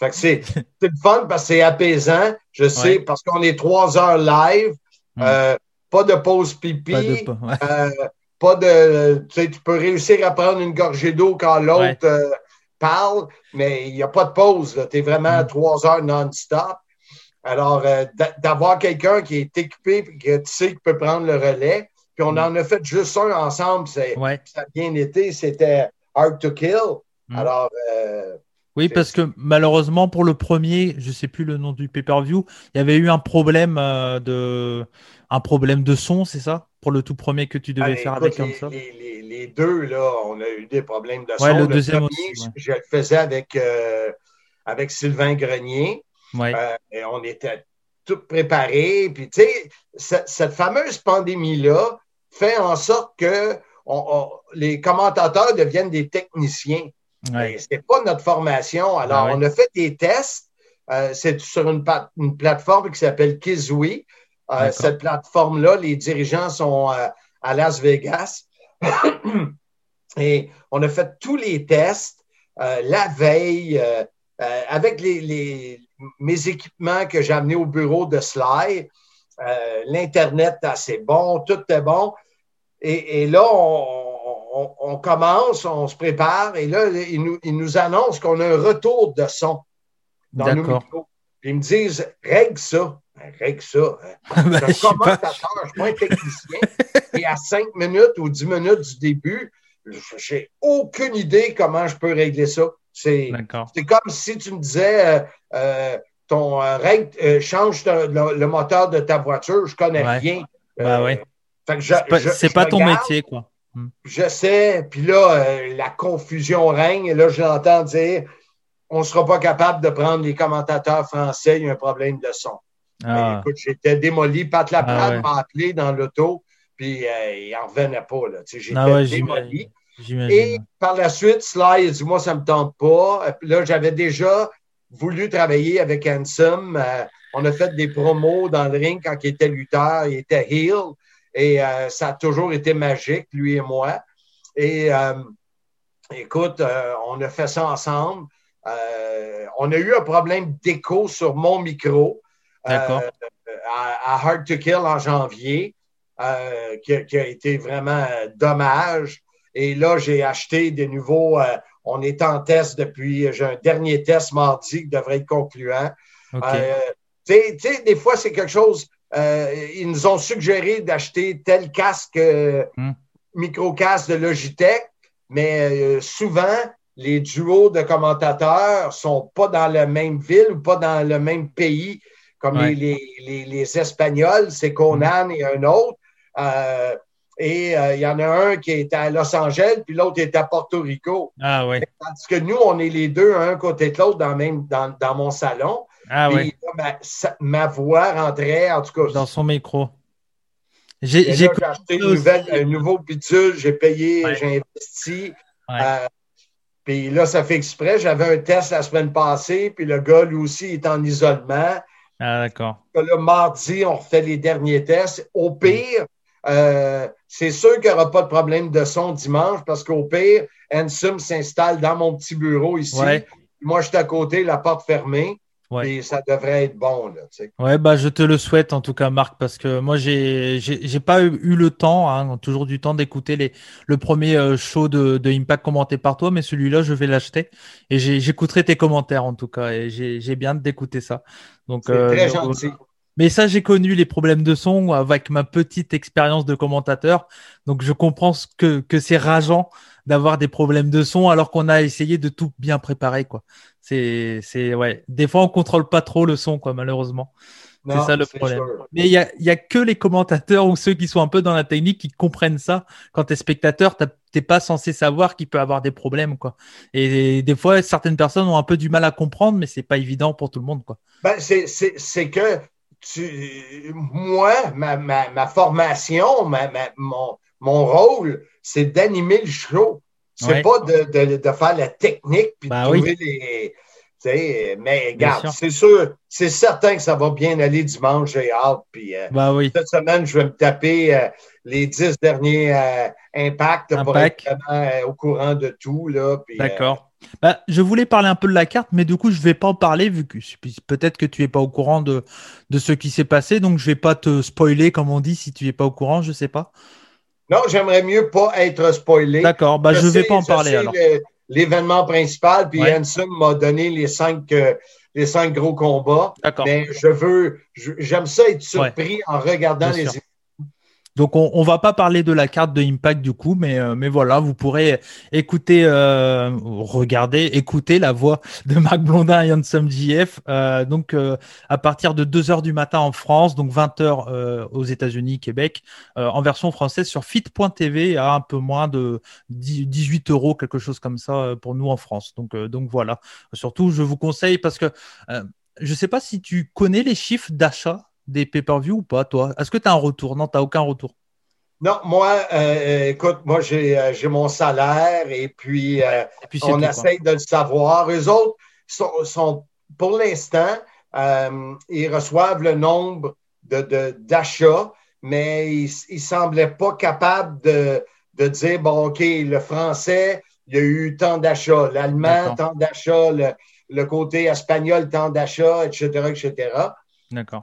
Fait que c'est le fun parce que c'est apaisant. Je sais, parce qu'on est trois heures live. Hmm pas de pause pipi, pas de, euh, tu sais, tu peux réussir à prendre une gorgée d'eau quand l'autre euh, parle, mais il n'y a pas de pause. Tu es vraiment à mm. trois heures non-stop. Alors, euh, d'avoir quelqu'un qui est équipé et que tu sais qu'il peut prendre le relais, puis on mm. en a fait juste un ensemble, ça a bien été, c'était Hard to Kill. Mm. Alors, oui, parce que malheureusement, pour le premier, je ne sais plus le nom du pay-per-view, il y avait eu un problème de un problème de son, c'est ça? Pour le tout premier que tu devais ah, faire avec les, les, les, deux, là, on a eu des problèmes de son. Le, deuxième aussi, je le faisais avec, euh, avec Sylvain Grenier. Euh, et on était tout préparé. Puis, tu sais, cette, fameuse pandémie-là fait en sorte que les commentateurs deviennent des techniciens. Ce n'est pas notre formation. Alors, on a fait des tests. Euh, c'est sur une, une, plateforme qui s'appelle Kizui. Euh, cette plateforme-là, les dirigeants sont euh, à Las Vegas. Et on a fait tous les tests euh, la veille avec les, mes équipements que j'ai amenés au bureau de Sly. L'Internet assez bon, tout est bon. Et, là, on, commence, on se prépare, et là, ils nous, ils nous annoncent qu'on a un retour de son dans nos micros. Ils me disent, règle ça. Ben, règle ça. Hein. Ben, je suis commentateur, je ne suis pas un technicien. et à 5 minutes ou 10 minutes du début, je n'ai aucune idée comment je peux régler ça. C'est comme si tu me disais euh, euh, ton euh, règle, change le, moteur de ta voiture, je ne connais rien. Ben, oui. C'est pas, ton métier, quoi. Hmm. Je sais, puis là, la confusion règne, et là, j'entends dire on ne sera pas capable de prendre les commentateurs français, il y a un problème de son. Ah. écoute, j'étais démoli. Pat Laprade ah m'a appelé dans l'auto, puis euh, il n'en revenait pas. J'étais ah démoli. Et par la suite, Sly a dit Moi, ça ne me tente pas. là, j'avais déjà voulu travailler avec Handsome. Euh, on a fait des promos dans le ring quand il était lutteur, il était heel. Et euh, ça a toujours été magique, lui et moi. Et écoute, on a fait ça ensemble. on a eu un problème d'écho sur mon micro. Euh, à, Hard to Kill en janvier, euh, qui, a été vraiment dommage. Et là, j'ai acheté des nouveaux. Euh, on est en test depuis. J'ai un dernier test mardi qui devrait être concluant. tu sais, des fois, c'est quelque chose. ils nous ont suggéré d'acheter tel casque, hmm. micro-casque de Logitech, mais souvent, les duos de commentateurs sont pas dans la même ville ou pas dans le même pays comme les, les, Espagnols, c'est Conan et un autre. Euh, et euh, il y en a un qui est à Los Angeles, puis l'autre est à Porto Rico. Ah oui. Parce que nous, on est les deux, un côté de l'autre, dans, même, dans, dans mon salon. Ah oui. Ma, voix rentrait, en tout cas. Dans son micro. J'ai acheté un nouveau pitule, j'ai payé, j'ai investi. Euh, puis là, ça fait exprès. J'avais un test la semaine passée, puis le gars, lui aussi, est en isolement. Ah, d'accord. Le mardi, on refait les derniers tests. Au pire, euh, c'est sûr qu'il n'y aura pas de problème de son dimanche parce qu'au pire, Ansem s'installe dans mon petit bureau ici. Moi, je suis à côté, la porte fermée. Et ça devrait être bon. Là, ouais, bah, je te le souhaite en tout cas, Marc, parce que moi, j'ai n'ai pas eu le temps, hein, toujours du temps d'écouter le premier euh, show de, de, Impact commenté par toi, mais celui-là, je vais l'acheter et j'écouterai tes commentaires en tout cas. Et j'ai bien d'écouter ça. Donc, euh, très gentil. Mais ça, j'ai connu les problèmes de son avec ma petite expérience de commentateur. Donc, je comprends que, que c'est rageant d'avoir des problèmes de son alors qu'on a essayé de tout bien préparer, quoi. C'est, c'est, ouais. Des fois, on contrôle pas trop le son, quoi, malheureusement. C'est ça le problème. Mais il n'y a, y a que les commentateurs ou ceux qui sont un peu dans la technique qui comprennent ça. Quand tu es spectateur, tu n'es pas censé savoir qu'il peut avoir des problèmes. Quoi. Et, des fois, certaines personnes ont un peu du mal à comprendre, mais c'est pas évident pour tout le monde. Quoi. Ben, c'est que tu, moi, ma, ma, ma formation, ma, mon, mon rôle, c'est d'animer le show. C'est pas de, de, de, faire la technique puis de ben trouver les mais regarde, c'est sûr, c'est certain que ça va bien aller dimanche, j'ai hâte. Puis euh, ben oui. cette semaine, je vais me taper euh, les dix derniers euh, impacts pour être vraiment au courant de tout. D'accord. Bah, je voulais parler un peu de la carte, mais du coup, je ne vais pas en parler vu que peut-être que tu n'es pas au courant de, de ce qui s'est passé. Donc, je ne vais pas te spoiler, comme on dit, si tu n'es pas au courant, je ne sais pas. Non, j'aimerais mieux pas être spoilé. D'accord, bah, je ne vais pas en parler alors. l'événement principal, puis Hanson m'a donné les cinq, euh, les cinq gros combats. Mais je veux, j'aime ça être surpris en regardant les donc on, on va pas parler de la carte de Impact du coup, mais euh, mais voilà, vous pourrez écouter, euh, regarder, écouter la voix de Marc Blondin et Handsome JF. Euh, donc à partir de 2 heures du matin en France, donc 20 heures aux États-Unis, Québec, en version française sur fit.tv à un peu moins de 18 euros, quelque chose comme ça pour nous en France. Donc donc voilà. Surtout, je vous conseille parce que je sais pas si tu connais les chiffres d'achat des pay-per-view ou pas, toi? Est-ce que tu as un retour? Non, tu n'as aucun retour. Non, moi, euh, écoute, moi, euh, j'ai mon salaire et puis, euh, on essaye de le savoir. Eux autres sont, pour l'instant, ils reçoivent le nombre d'achats, de, mais ils ne semblaient pas capables de, de, dire, bon, OK, le français, il y a eu tant d'achats, l'allemand, tant d'achats, le, le, côté espagnol, tant d'achats, etc., etc.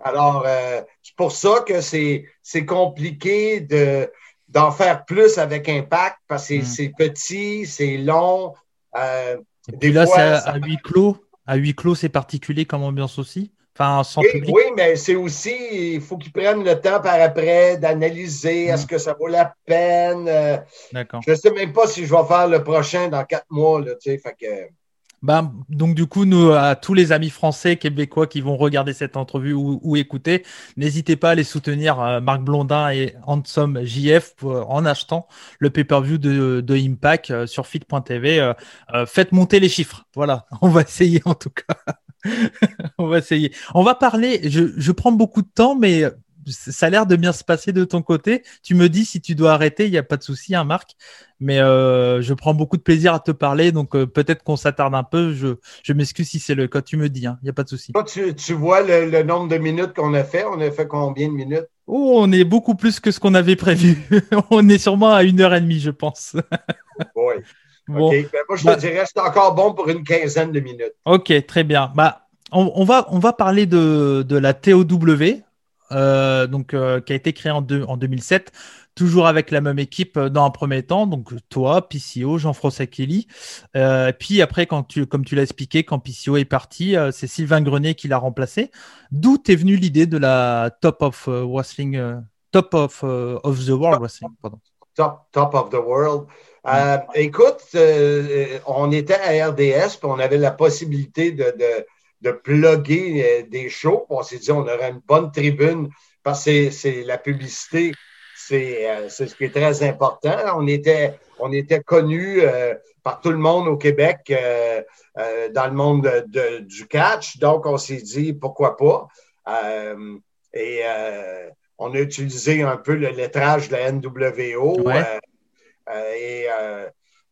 Alors, euh, c'est pour ça que c'est, compliqué de, d'en faire plus avec impact parce que c'est hmm. petit, c'est long. Euh, Et puis là, c'est à, huis clos. À huis clos, c'est particulier comme ambiance aussi? Enfin, sans oui, oui, mais c'est aussi, il faut qu'ils prennent le temps par après d'analyser est-ce hmm. que ça vaut la peine. Euh, D'accord. Je ne sais même pas si je vais faire le prochain dans quatre mois. Là, fait que, bah, donc du coup, nous, à tous les amis français, québécois qui vont regarder cette entrevue ou, écouter, n'hésitez pas à les soutenir, euh, Marc Blondin et Handsome JF, en achetant le pay-per-view de, de, Impact euh, sur fit.tv. Euh, faites monter les chiffres. Voilà, on va essayer en tout cas. on va essayer. On va parler, je, je prends beaucoup de temps, mais ça a l'air de bien se passer de ton côté. Tu me dis si tu dois arrêter, il n'y a pas de souci, hein, Marc. Mais euh, je prends beaucoup de plaisir à te parler, donc euh, peut-être qu'on s'attarde un peu. Je, m'excuse si c'est le cas. Tu me dis, hein, il n'y a pas de souci. Tu, tu vois le, nombre de minutes qu'on a fait. On a fait combien de minutes? Oh, on est beaucoup plus que ce qu'on avait prévu. on est sûrement à une heure et demie, je pense. oui. Bon. Ben, moi, je te bah dirais, c'est encore bon pour une quinzaine de minutes. OK, très bien. Bah, on, va, on va parler de, de la TOW. Euh, donc, euh, qui a été créé en, en 2007, toujours avec la même équipe euh, dans un premier temps, donc toi, PCO, Jean-François Kelly. puis après, quand tu, comme tu l'as expliqué, quand PCO est parti, c'est Sylvain Grenet qui l'a remplacé. D'où est venue l'idée de la Top of Wrestling, Top of, of the World Wrestling, pardon. Top, top of the World. écoute, on était à RDS, puis on avait la possibilité de, de de plugger euh, des shows. On s'est dit on aurait une bonne tribune parce que c'est la publicité, euh, c'est ce qui est très important. On était, on était connus euh, par tout le monde au Québec dans le monde de, du catch. Donc, on s'est dit pourquoi pas? et on a utilisé un peu le lettrage de la NWO. et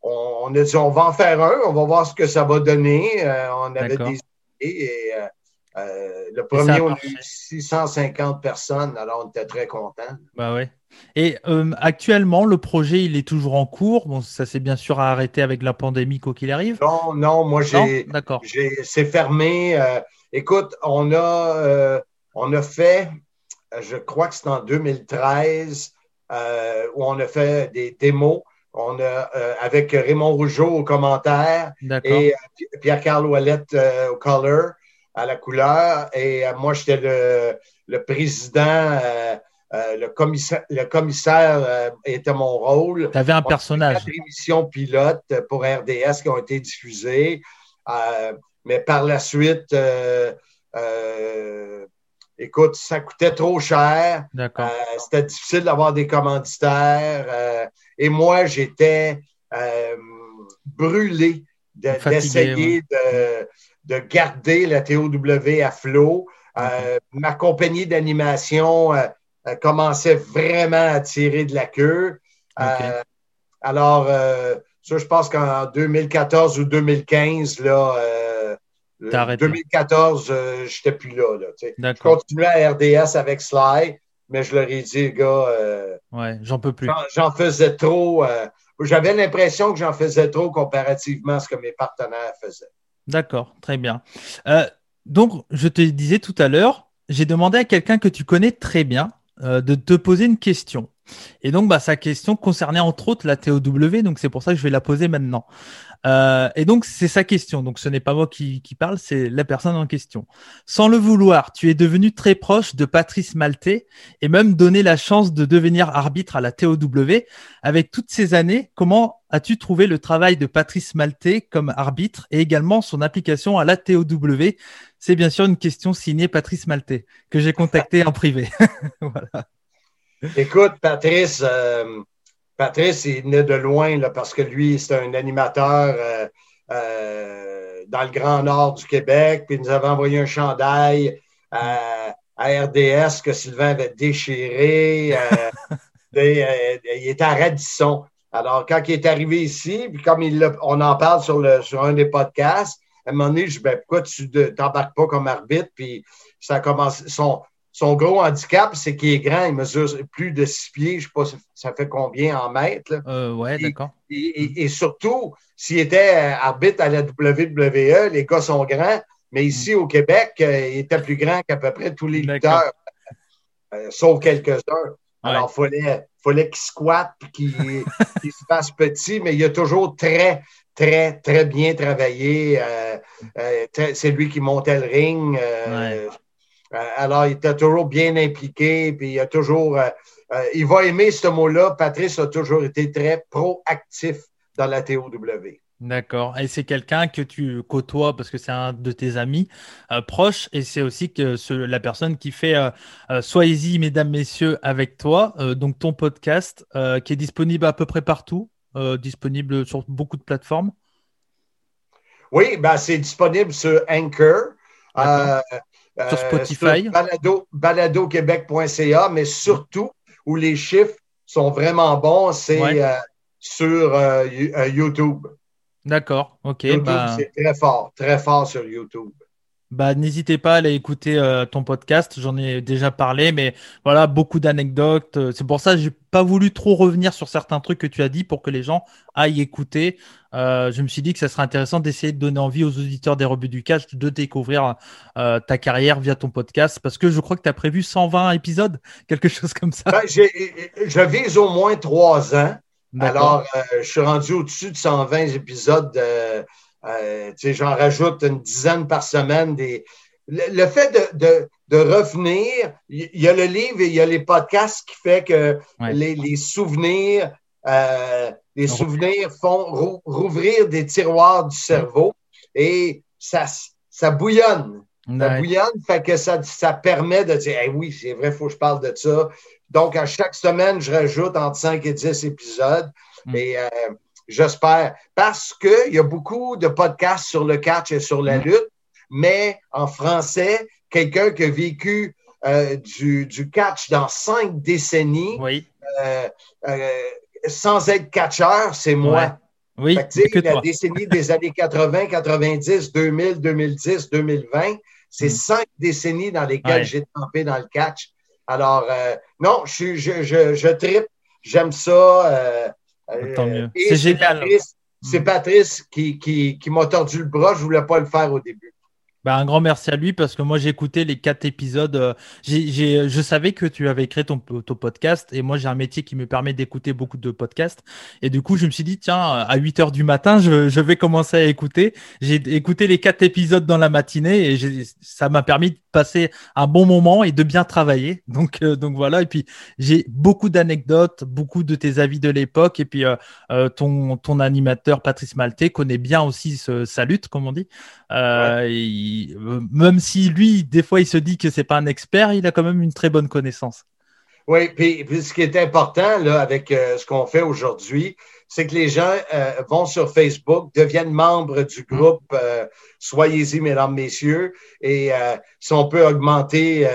on, a dit on va en faire un, on va voir ce que ça va donner. on avait des et euh, euh, le premier, on a eu 650 personnes, alors on était très contents. Bah ouais. Et euh, actuellement, le projet, il est toujours en cours? Bon, ça s'est bien sûr arrêté avec la pandémie, quoi qu'il arrive. Non, non, moi, j'ai. D'accord. C'est fermé. écoute, on a, on a fait, je crois que c'est en 2013, où on a fait des démos on a euh, avec Raymond Rougeau au commentaire et euh, Pierre-Carl Ouellette euh, au color, à la couleur. Et moi, j'étais le, président, le commissaire, le commissaire était mon rôle. Tu avais un personnage. Quatre émissions pilotes pour RDS qui ont été diffusées. mais par la suite, écoute, ça coûtait trop cher. C'était difficile d'avoir des commanditaires. et moi, j'étais brûlé d'essayer de, de, garder la TOW à flot. ma compagnie d'animation commençait vraiment à tirer de la queue. alors, ça, je pense qu'en 2014 ou 2015, là, 2014, euh, j'étais plus là. là je continuais à RDS avec Sly, mais je leur ai dit, gars. Euh, ouais, j'en peux plus. J'en faisais trop. Euh, j'avais l'impression que j'en faisais trop comparativement à ce que mes partenaires faisaient. D'accord, très bien. donc, je te disais tout à l'heure, j'ai demandé à quelqu'un que tu connais très bien de te poser une question. Et donc, bah, sa question concernait entre autres la TOW, donc c'est pour ça que je vais la poser maintenant. Euh, et donc, c'est sa question. Donc, ce n'est pas moi qui, qui parle, c'est la personne en question. Sans le vouloir, tu es devenu très proche de Patrice Maltais et même donné la chance de devenir arbitre à la TOW. Avec toutes ces années, comment as-tu trouvé le travail de Patrice Maltais comme arbitre et également son application à la TOW C'est bien sûr une question signée Patrice Maltais que j'ai contacté en privé. voilà. Écoute, Patrice, euh, Patrice, il venait de loin là, parce que lui, c'est un animateur euh, euh, dans le Grand Nord du Québec. Puis il nous avait envoyé un chandail à RDS que Sylvain avait déchiré. il était à Radisson. Alors, quand il est arrivé ici, puis comme il on en parle sur, le, sur un des podcasts, à un moment donné, je dis ben, pourquoi tu ne t'embarques pas comme arbitre? Puis ça a commencé. Son, son gros handicap, c'est qu'il est grand, il mesure plus de six pieds, je ne sais pas ça fait combien en mètres. Euh, oui, d'accord. Et, surtout, s'il était euh, arbitre à la WWE, les gars sont grands, mais ici au Québec, euh, il était plus grand qu'à peu près tous les lutteurs, sauf quelques-uns. Alors, il fallait, fallait qu'il squatte qu'il se fasse petit, mais il a toujours très, très, très bien travaillé. c'est lui qui montait le ring. Euh, alors, il était toujours bien impliqué, puis il a toujours. Euh, euh, il va aimer ce mot-là. Patrice a toujours été très proactif dans la TOW. D'accord. Et c'est quelqu'un que tu côtoies parce que c'est un de tes amis proches et c'est aussi que la personne qui fait Soyez-y, mesdames, messieurs, avec toi. donc ton podcast qui est disponible à peu près partout, disponible sur beaucoup de plateformes. Oui, ben, c'est disponible sur Anchor. Sur euh, Spotify. baladoquebec.ca, mais surtout où les chiffres sont vraiment bons, c'est euh, sur euh, YouTube. D'accord, ok. YouTube, bah c'est très fort, très fort sur YouTube. Bah, n'hésitez pas à aller écouter euh, ton podcast. J'en ai déjà parlé, mais voilà, beaucoup d'anecdotes. C'est pour ça que j'ai pas voulu trop revenir sur certains trucs que tu as dit pour que les gens aillent écouter. Euh, je me suis dit que ça serait intéressant d'essayer de donner envie aux auditeurs des rebuts du catch de découvrir ta carrière via ton podcast parce que je crois que tu as prévu 120 épisodes, quelque chose comme ça. Ben, je vise au moins trois ans. Alors, je suis rendu au-dessus de 120 épisodes euh, J'en rajoute une dizaine par semaine. Des... Le, fait de, de, de revenir, il y, a le livre et il y a les podcasts qui fait que les, les, souvenirs, euh, les souvenirs font rouvrir des tiroirs du cerveau et ça, ça bouillonne. Ça bouillonne, fait que ça, ça permet de dire oui, c'est vrai, il faut que je parle de ça. Donc, à chaque semaine, je rajoute entre 5 et 10 épisodes. Mm. Et euh, J'espère. Parce qu'il y a beaucoup de podcasts sur le catch et sur la mm. lutte, mais en français, quelqu'un qui a vécu euh, du, du, catch dans cinq décennies, euh, sans être catcheur, c'est moi. Oui, la décennie des années 80, 90, 2000, 2010, 2020, c'est mm. cinq décennies dans lesquelles j'ai trempé dans le catch. Alors, non, je, je, je, je tripe, j'aime ça. Tant mieux. Euh, c'est génial. C'est Patrice qui, qui, qui m'a tordu le bras. Je ne voulais pas le faire au début. Bah, un grand merci à lui parce que moi j'ai écouté les quatre épisodes. Euh, je savais que tu avais créé ton, ton podcast et moi j'ai un métier qui me permet d'écouter beaucoup de podcasts. Et du coup, je me suis dit, tiens, à 8 heures du matin, je, je vais commencer à écouter. J'ai écouté les quatre épisodes dans la matinée et ça m'a permis de passer un bon moment et de bien travailler. Donc, euh, donc voilà. Et puis j'ai beaucoup d'anecdotes, beaucoup de tes avis de l'époque. Et puis euh, ton, ton animateur Patrice Maltais connaît bien aussi ce, sa lutte, comme on dit. Même si lui, des fois, il se dit que c'est pas un expert, il a quand même une très bonne connaissance. Oui, puis, ce qui est important là, avec ce qu'on fait aujourd'hui, c'est que les gens vont sur Facebook, deviennent membres du mmh. groupe Soyez-y, mesdames, messieurs, et si on peut augmenter.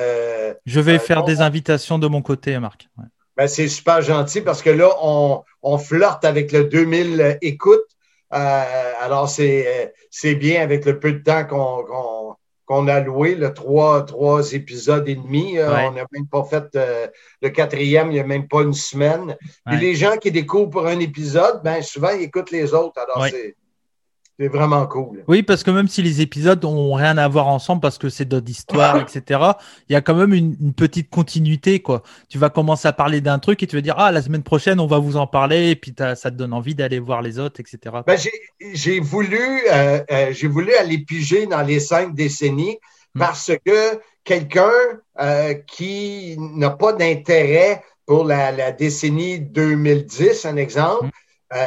Je vais faire des invitations de mon côté, Marc. Ben, c'est super gentil parce que là, on, on flirte avec le 2000 écoutes. Euh, alors, c'est bien avec le peu de temps qu'on qu'on a loué, le trois, trois épisodes et demi. Euh, on n'a même pas fait euh, le quatrième, il n'y a même pas une semaine. Puis les gens qui découvrent un épisode, ben souvent, ils écoutent les autres. Alors, c'est c'est vraiment cool. Oui, parce que même si les épisodes n'ont rien à voir ensemble parce que c'est d'autres histoires, etc., il y a quand même une, petite continuité. quoi. Tu vas commencer à parler d'un truc et tu vas dire Ah, la semaine prochaine, on va vous en parler, et puis ça te donne envie d'aller voir les autres, etc. Ben, j'ai voulu, euh, euh, j'ai voulu aller piger dans les cinq décennies hmm. parce que quelqu'un euh, qui n'a pas d'intérêt pour la, décennie 2010, un exemple, hmm.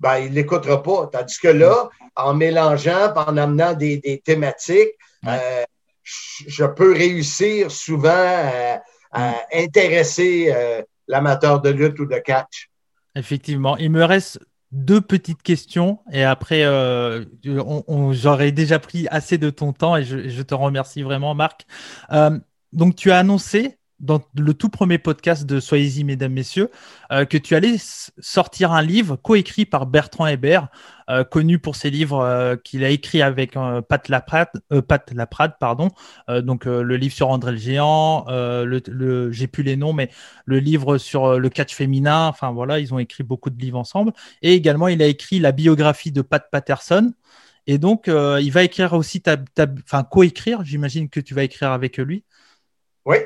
Ben, il ne l'écoutera pas. Tandis que là, en mélangeant, en amenant des, thématiques, euh, je peux réussir souvent à, mm. intéresser euh, l'amateur de lutte ou de catch. Effectivement. Il me reste deux petites questions et après, euh, j'aurais déjà pris assez de ton temps et je, te remercie vraiment, Marc. donc, tu as annoncé dans le tout premier podcast de Soyez-y, mesdames, messieurs, euh, que tu allais sortir un livre coécrit par Bertrand Hébert, euh, connu pour ses livres euh, qu'il a écrit avec Pat Laprade, Pat Laprade pardon, donc le livre sur André le Géant, le, j'ai plus les noms, mais le livre sur le catch féminin, enfin voilà, ils ont écrit beaucoup de livres ensemble. Et également, il a écrit la biographie de Pat Patterson. Et donc, il va écrire aussi enfin, coécrire, j'imagine que tu vas écrire avec lui. Oui,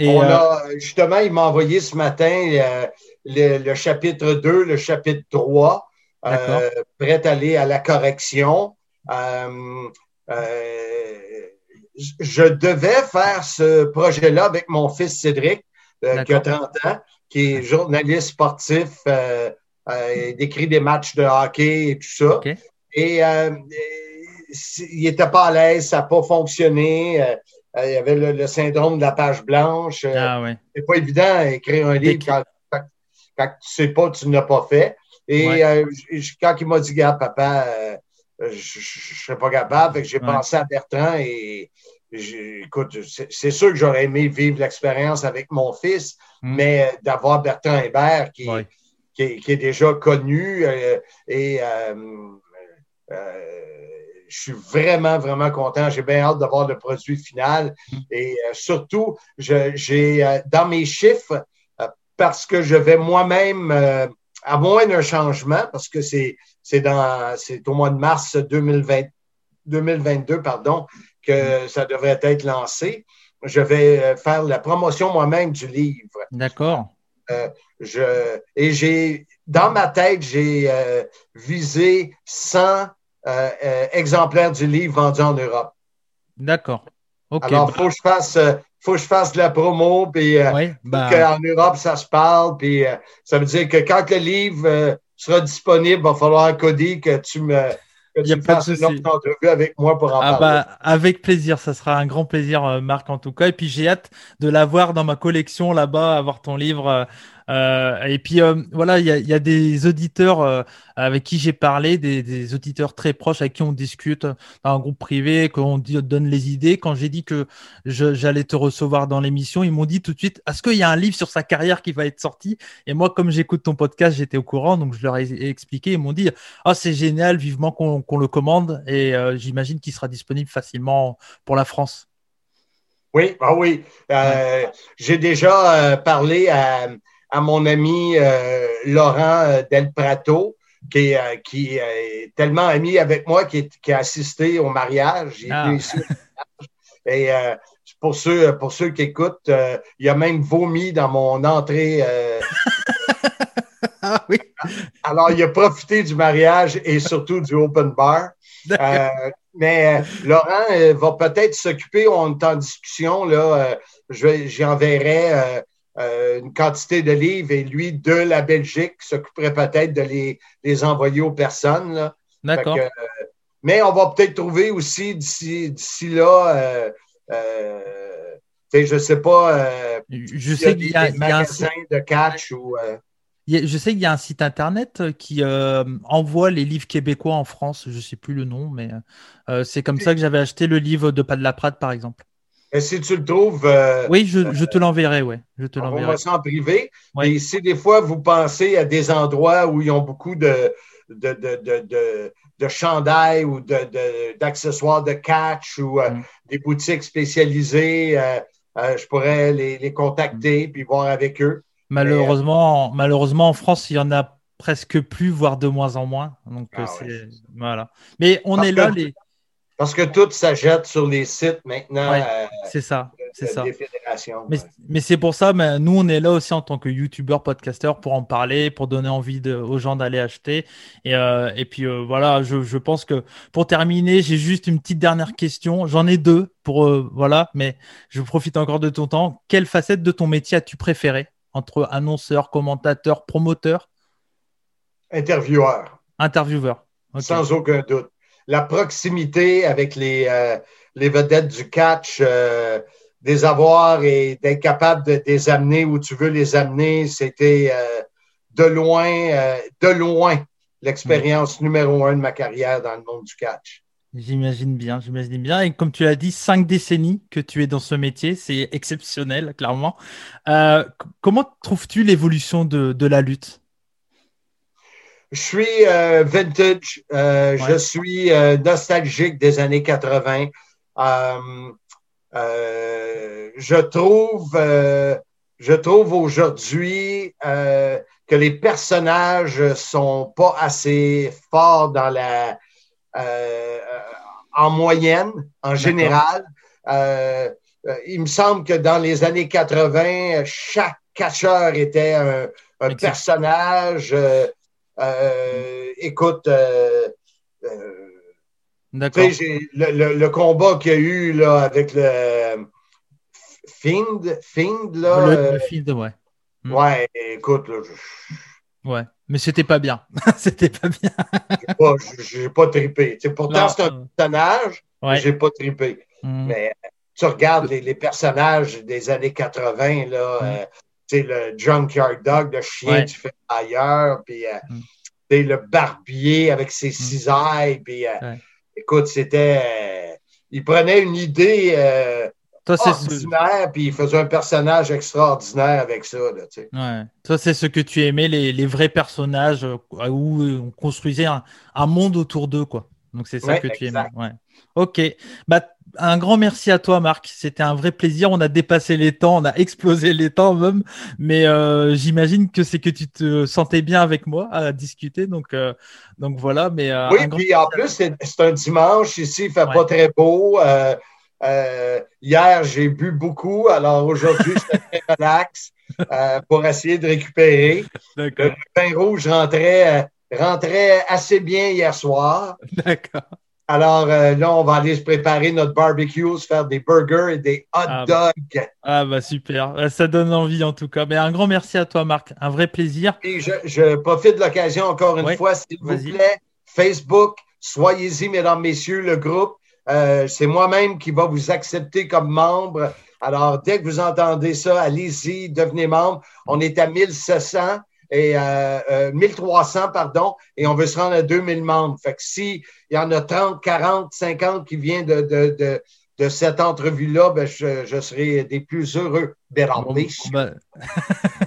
on euh, a, justement, il m'a envoyé ce matin euh, le, chapitre 2, le chapitre 3, euh, prêt à aller à la correction. je devais faire ce projet-là avec mon fils Cédric, qui a 30 ans, qui est journaliste sportif, il décrit des matchs de hockey et tout ça. Et il n'était pas à l'aise, ça n'a pas fonctionné. Euh, il y avait le, syndrome de la page blanche. Euh, ah, C'est pas évident d'écrire un livre quand, quand, tu sais pas, tu n'as pas fait. Et euh, quand il m'a dit, gars, papa, je ne serais pas capable, j'ai pensé à Bertrand et écoute, c'est sûr que j'aurais aimé vivre l'expérience avec mon fils, hmm. mais d'avoir Bertrand Hébert qui, qui, est déjà connu et je suis vraiment, vraiment content. J'ai bien hâte de voir le produit final. Et euh, surtout, j'ai euh, dans mes chiffres, euh, parce que je vais moi-même avoir un changement, parce que c'est au mois de mars 2020, 2022 pardon, que mm. ça devrait être lancé. Je vais faire la promotion moi-même du livre. D'accord. je, et j'ai, dans ma tête, j'ai visé 100 euh, euh, exemplaires du livre vendu en Europe. D'accord. Alors, il faut, que je fasse, euh, faut que je fasse de la promo, puis ben. qu'en Europe, ça se parle, puis ça veut dire que quand le livre sera disponible, il va falloir, Cody, que tu me, il a pas de une avec moi pour en ah parler. Bah, avec plaisir, ça sera un grand plaisir, Marc, en tout cas. Et puis j'ai hâte de l'avoir dans ma collection là-bas, avoir ton livre euh, et puis euh, voilà, il y a, y a, des auditeurs euh, avec qui j'ai parlé, des, des, auditeurs très proches avec qui on discute dans un groupe privé, qu'on donne les idées. Quand j'ai dit que j'allais te recevoir dans l'émission, ils m'ont dit tout de suite Est-ce qu'il y a un livre sur sa carrière qui va être sorti? Et moi, comme j'écoute ton podcast, j'étais au courant, donc je leur ai expliqué. Ils m'ont dit Ah, c'est génial, vivement qu'on le commande. Et j'imagine qu'il sera disponible facilement pour la France. Oui, ah oui. J'ai déjà parlé à à mon ami euh, Laurent euh, Del Prato, qui est, euh, qui est tellement ami avec moi, qui, qui a assisté au mariage. Ah. Et pour ceux, pour ceux qui écoutent, il a même vomi dans mon entrée. ah, oui. Alors, il a profité du mariage et surtout du open bar. mais Laurent va peut-être s'occuper, on est en discussion, là, j'enverrai euh, une quantité de livres et lui, de la Belgique, s'occuperait peut-être de les, les, envoyer aux personnes. D'accord. Euh, mais on va peut-être trouver aussi d'ici, là, je ne sais pas, je sais qu'il y a, des magasins de catch ou. Je sais qu'il y a un site internet qui envoie les livres québécois en France. Je ne sais plus le nom, mais c'est comme ça que j'avais acheté le livre de Pas de la Prade, par exemple. Et si tu le trouves. Euh, oui, je, je, te l'enverrai, oui. Je te l'enverrai. en privé. Et si des fois vous pensez à des endroits où ils ont beaucoup de, de, de, de, de chandails ou d'accessoires de, catch ou euh, mm. des boutiques spécialisées, euh, je pourrais les, les contacter mm. puis voir avec eux. Malheureusement, malheureusement, en France, il y en a presque plus, voire de moins en moins. Donc, ah voilà. Mais on est là, les parce que tout s'achète sur les sites maintenant. Euh, c'est ça, c'est ça. Mais, c'est pour ça, mais nous, on est là aussi en tant que youtubeur, podcasteur pour en parler, pour donner envie aux gens d'aller acheter. Et, euh, puis euh, voilà, je, pense que pour terminer, j'ai juste une petite dernière question. J'en ai deux pour voilà, mais je profite encore de ton temps. Quelle facette de ton métier as-tu préféré entre annonceur, commentateur, promoteur? Intervieweur. Intervieweur. Sans aucun doute la proximité avec les, euh, les vedettes du catch, euh, des avoirs et d'être capable de, les amener où tu veux les amener, c'était euh, de loin, de loin l'expérience numéro un de ma carrière dans le monde du catch. J'imagine bien, j'imagine bien. Et comme tu l'as dit, cinq décennies que tu es dans ce métier, c'est exceptionnel, clairement. comment trouves-tu l'évolution de, de la lutte? Je suis euh, vintage, euh, je suis euh, nostalgique des années 80. je trouve, je trouve aujourd'hui que les personnages sont pas assez forts dans la, en moyenne, en général. il me semble que dans les années 80, chaque catcheur était un, un personnage. Euh, écoute, euh, euh, le, le, combat qu'il y a eu là, avec le Find, Find là. Le, le Find, ouais. Hmm. Ouais, écoute, là, Ouais, mais c'était pas bien. c'était pas bien. j'ai pas, pas trippé. pourtant, c'est un personnage, ouais. j'ai pas trippé. Hmm. Mais tu regardes les, les, personnages des années 80, là, mm sais, le Junkyard Dog, le chien du fait ailleurs, puis euh, mm. le barbier avec ses mm. cisailles, puis euh, écoute, c'était. Euh, il prenait une idée Toi, ordinaire, puis il faisait un personnage extraordinaire avec ça. Là, tu sais. ouais. Toi, c'est ce que tu aimais, les, les vrais personnages où on construisait un, un monde autour d'eux, quoi. Donc c'est ça que tu aimais. Ouais. Ok. Bah, un grand merci à toi, Marc. C'était un vrai plaisir. On a dépassé les temps, on a explosé les temps même. Mais euh, j'imagine que c'est que tu te sentais bien avec moi à discuter. Donc, euh, donc voilà. Mais, euh, oui, puis en plus, c'est un dimanche ici, il ne fait pas très beau. hier, j'ai bu beaucoup. Alors aujourd'hui, c'était très relax pour essayer de récupérer. Le pain rouge rentrait, rentrait assez bien hier soir. D'accord. Alors euh, là, on va aller se préparer notre barbecue, se faire des burgers et des hot ah, bah. dogs. Ah bah super, euh, ça donne envie en tout cas. Mais un grand merci à toi, Marc. Un vrai plaisir. Et je, profite de l'occasion encore une fois, s'il vous plaît. Facebook, soyez-y, mesdames, messieurs, le groupe. Euh, c'est moi-même qui va vous accepter comme membre. Alors, dès que vous entendez ça, allez-y, devenez membre. On est à 1700 et euh, 1300, euh, pardon, et on veut se rendre à 2000 membres. Fait que si il y en a 30, 40, 50 qui viennent de, de, de, de cette entrevue-là, ben je, je, serai des plus heureux. Ben,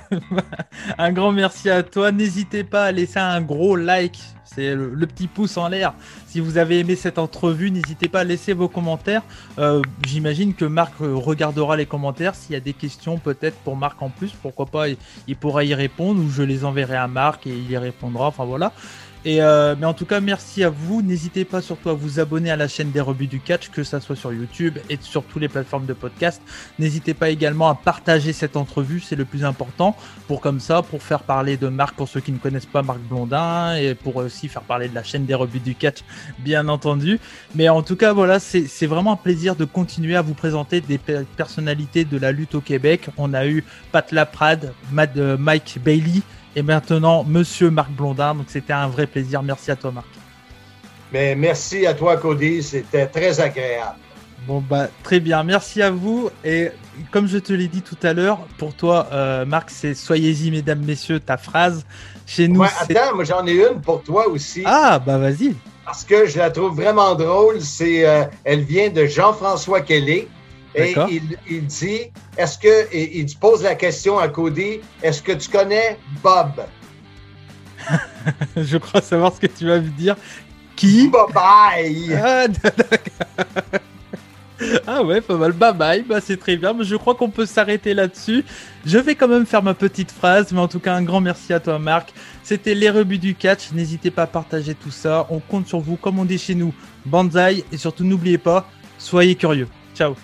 un grand merci à toi. N'hésitez pas à laisser un gros like c'est le, petit pouce en l'air. Si vous avez aimé cette entrevue, n'hésitez pas à laisser vos commentaires. Euh, j'imagine que Marc euh, regardera les commentaires. S'il y a des questions peut-être pour Marc en plus, pourquoi pas, il, pourra y répondre ou je les enverrai à Marc et il y répondra. Enfin voilà. Et euh, mais en tout cas, merci à vous. N'hésitez pas surtout à vous abonner à la chaîne des rebuts du catch, que ça soit sur YouTube et sur toutes les plateformes de podcast. N'hésitez pas également à partager cette entrevue, c'est le plus important pour comme ça, pour faire parler de Marc pour ceux qui ne connaissent pas Marc Blondin et pour aussi faire parler de la chaîne des rebuts du catch, bien entendu. Mais en tout cas, voilà, c'est vraiment un plaisir de continuer à vous présenter des personnalités de la lutte au Québec. On a eu Pat Laprade, euh, Mike Bailey et maintenant Monsieur Marc Blondin. Donc c'était un vrai plaisir. Merci à toi Marc. Mais merci à toi, Cody. C'était très agréable. Bon, bah, très bien. Merci à vous. Et comme je te l'ai dit tout à l'heure, pour toi, euh, Marc, c'est Soyez-y, mesdames, messieurs, ta phrase. Chez nous. attends, moi j'en ai une pour toi aussi. Ah, bah vas-y. Parce que je la trouve vraiment drôle. C'est, euh, elle vient de Jean-François Kelly. Et il, dit, est-ce que, il pose la question à Cody, est-ce que tu connais Bob? je crois savoir ce que tu vas me dire. Qui? Bye bye! Ah, ah ouais, pas mal. Bye bye, bah c'est très bien. Mais je crois qu'on peut s'arrêter là-dessus. Je vais quand même faire ma petite phrase, mais en tout cas un grand merci à toi Marc. C'était les rebuts du catch. N'hésitez pas à partager tout ça. On compte sur vous, comme on dit chez nous. Banzai et surtout n'oubliez pas, soyez curieux. Ciao.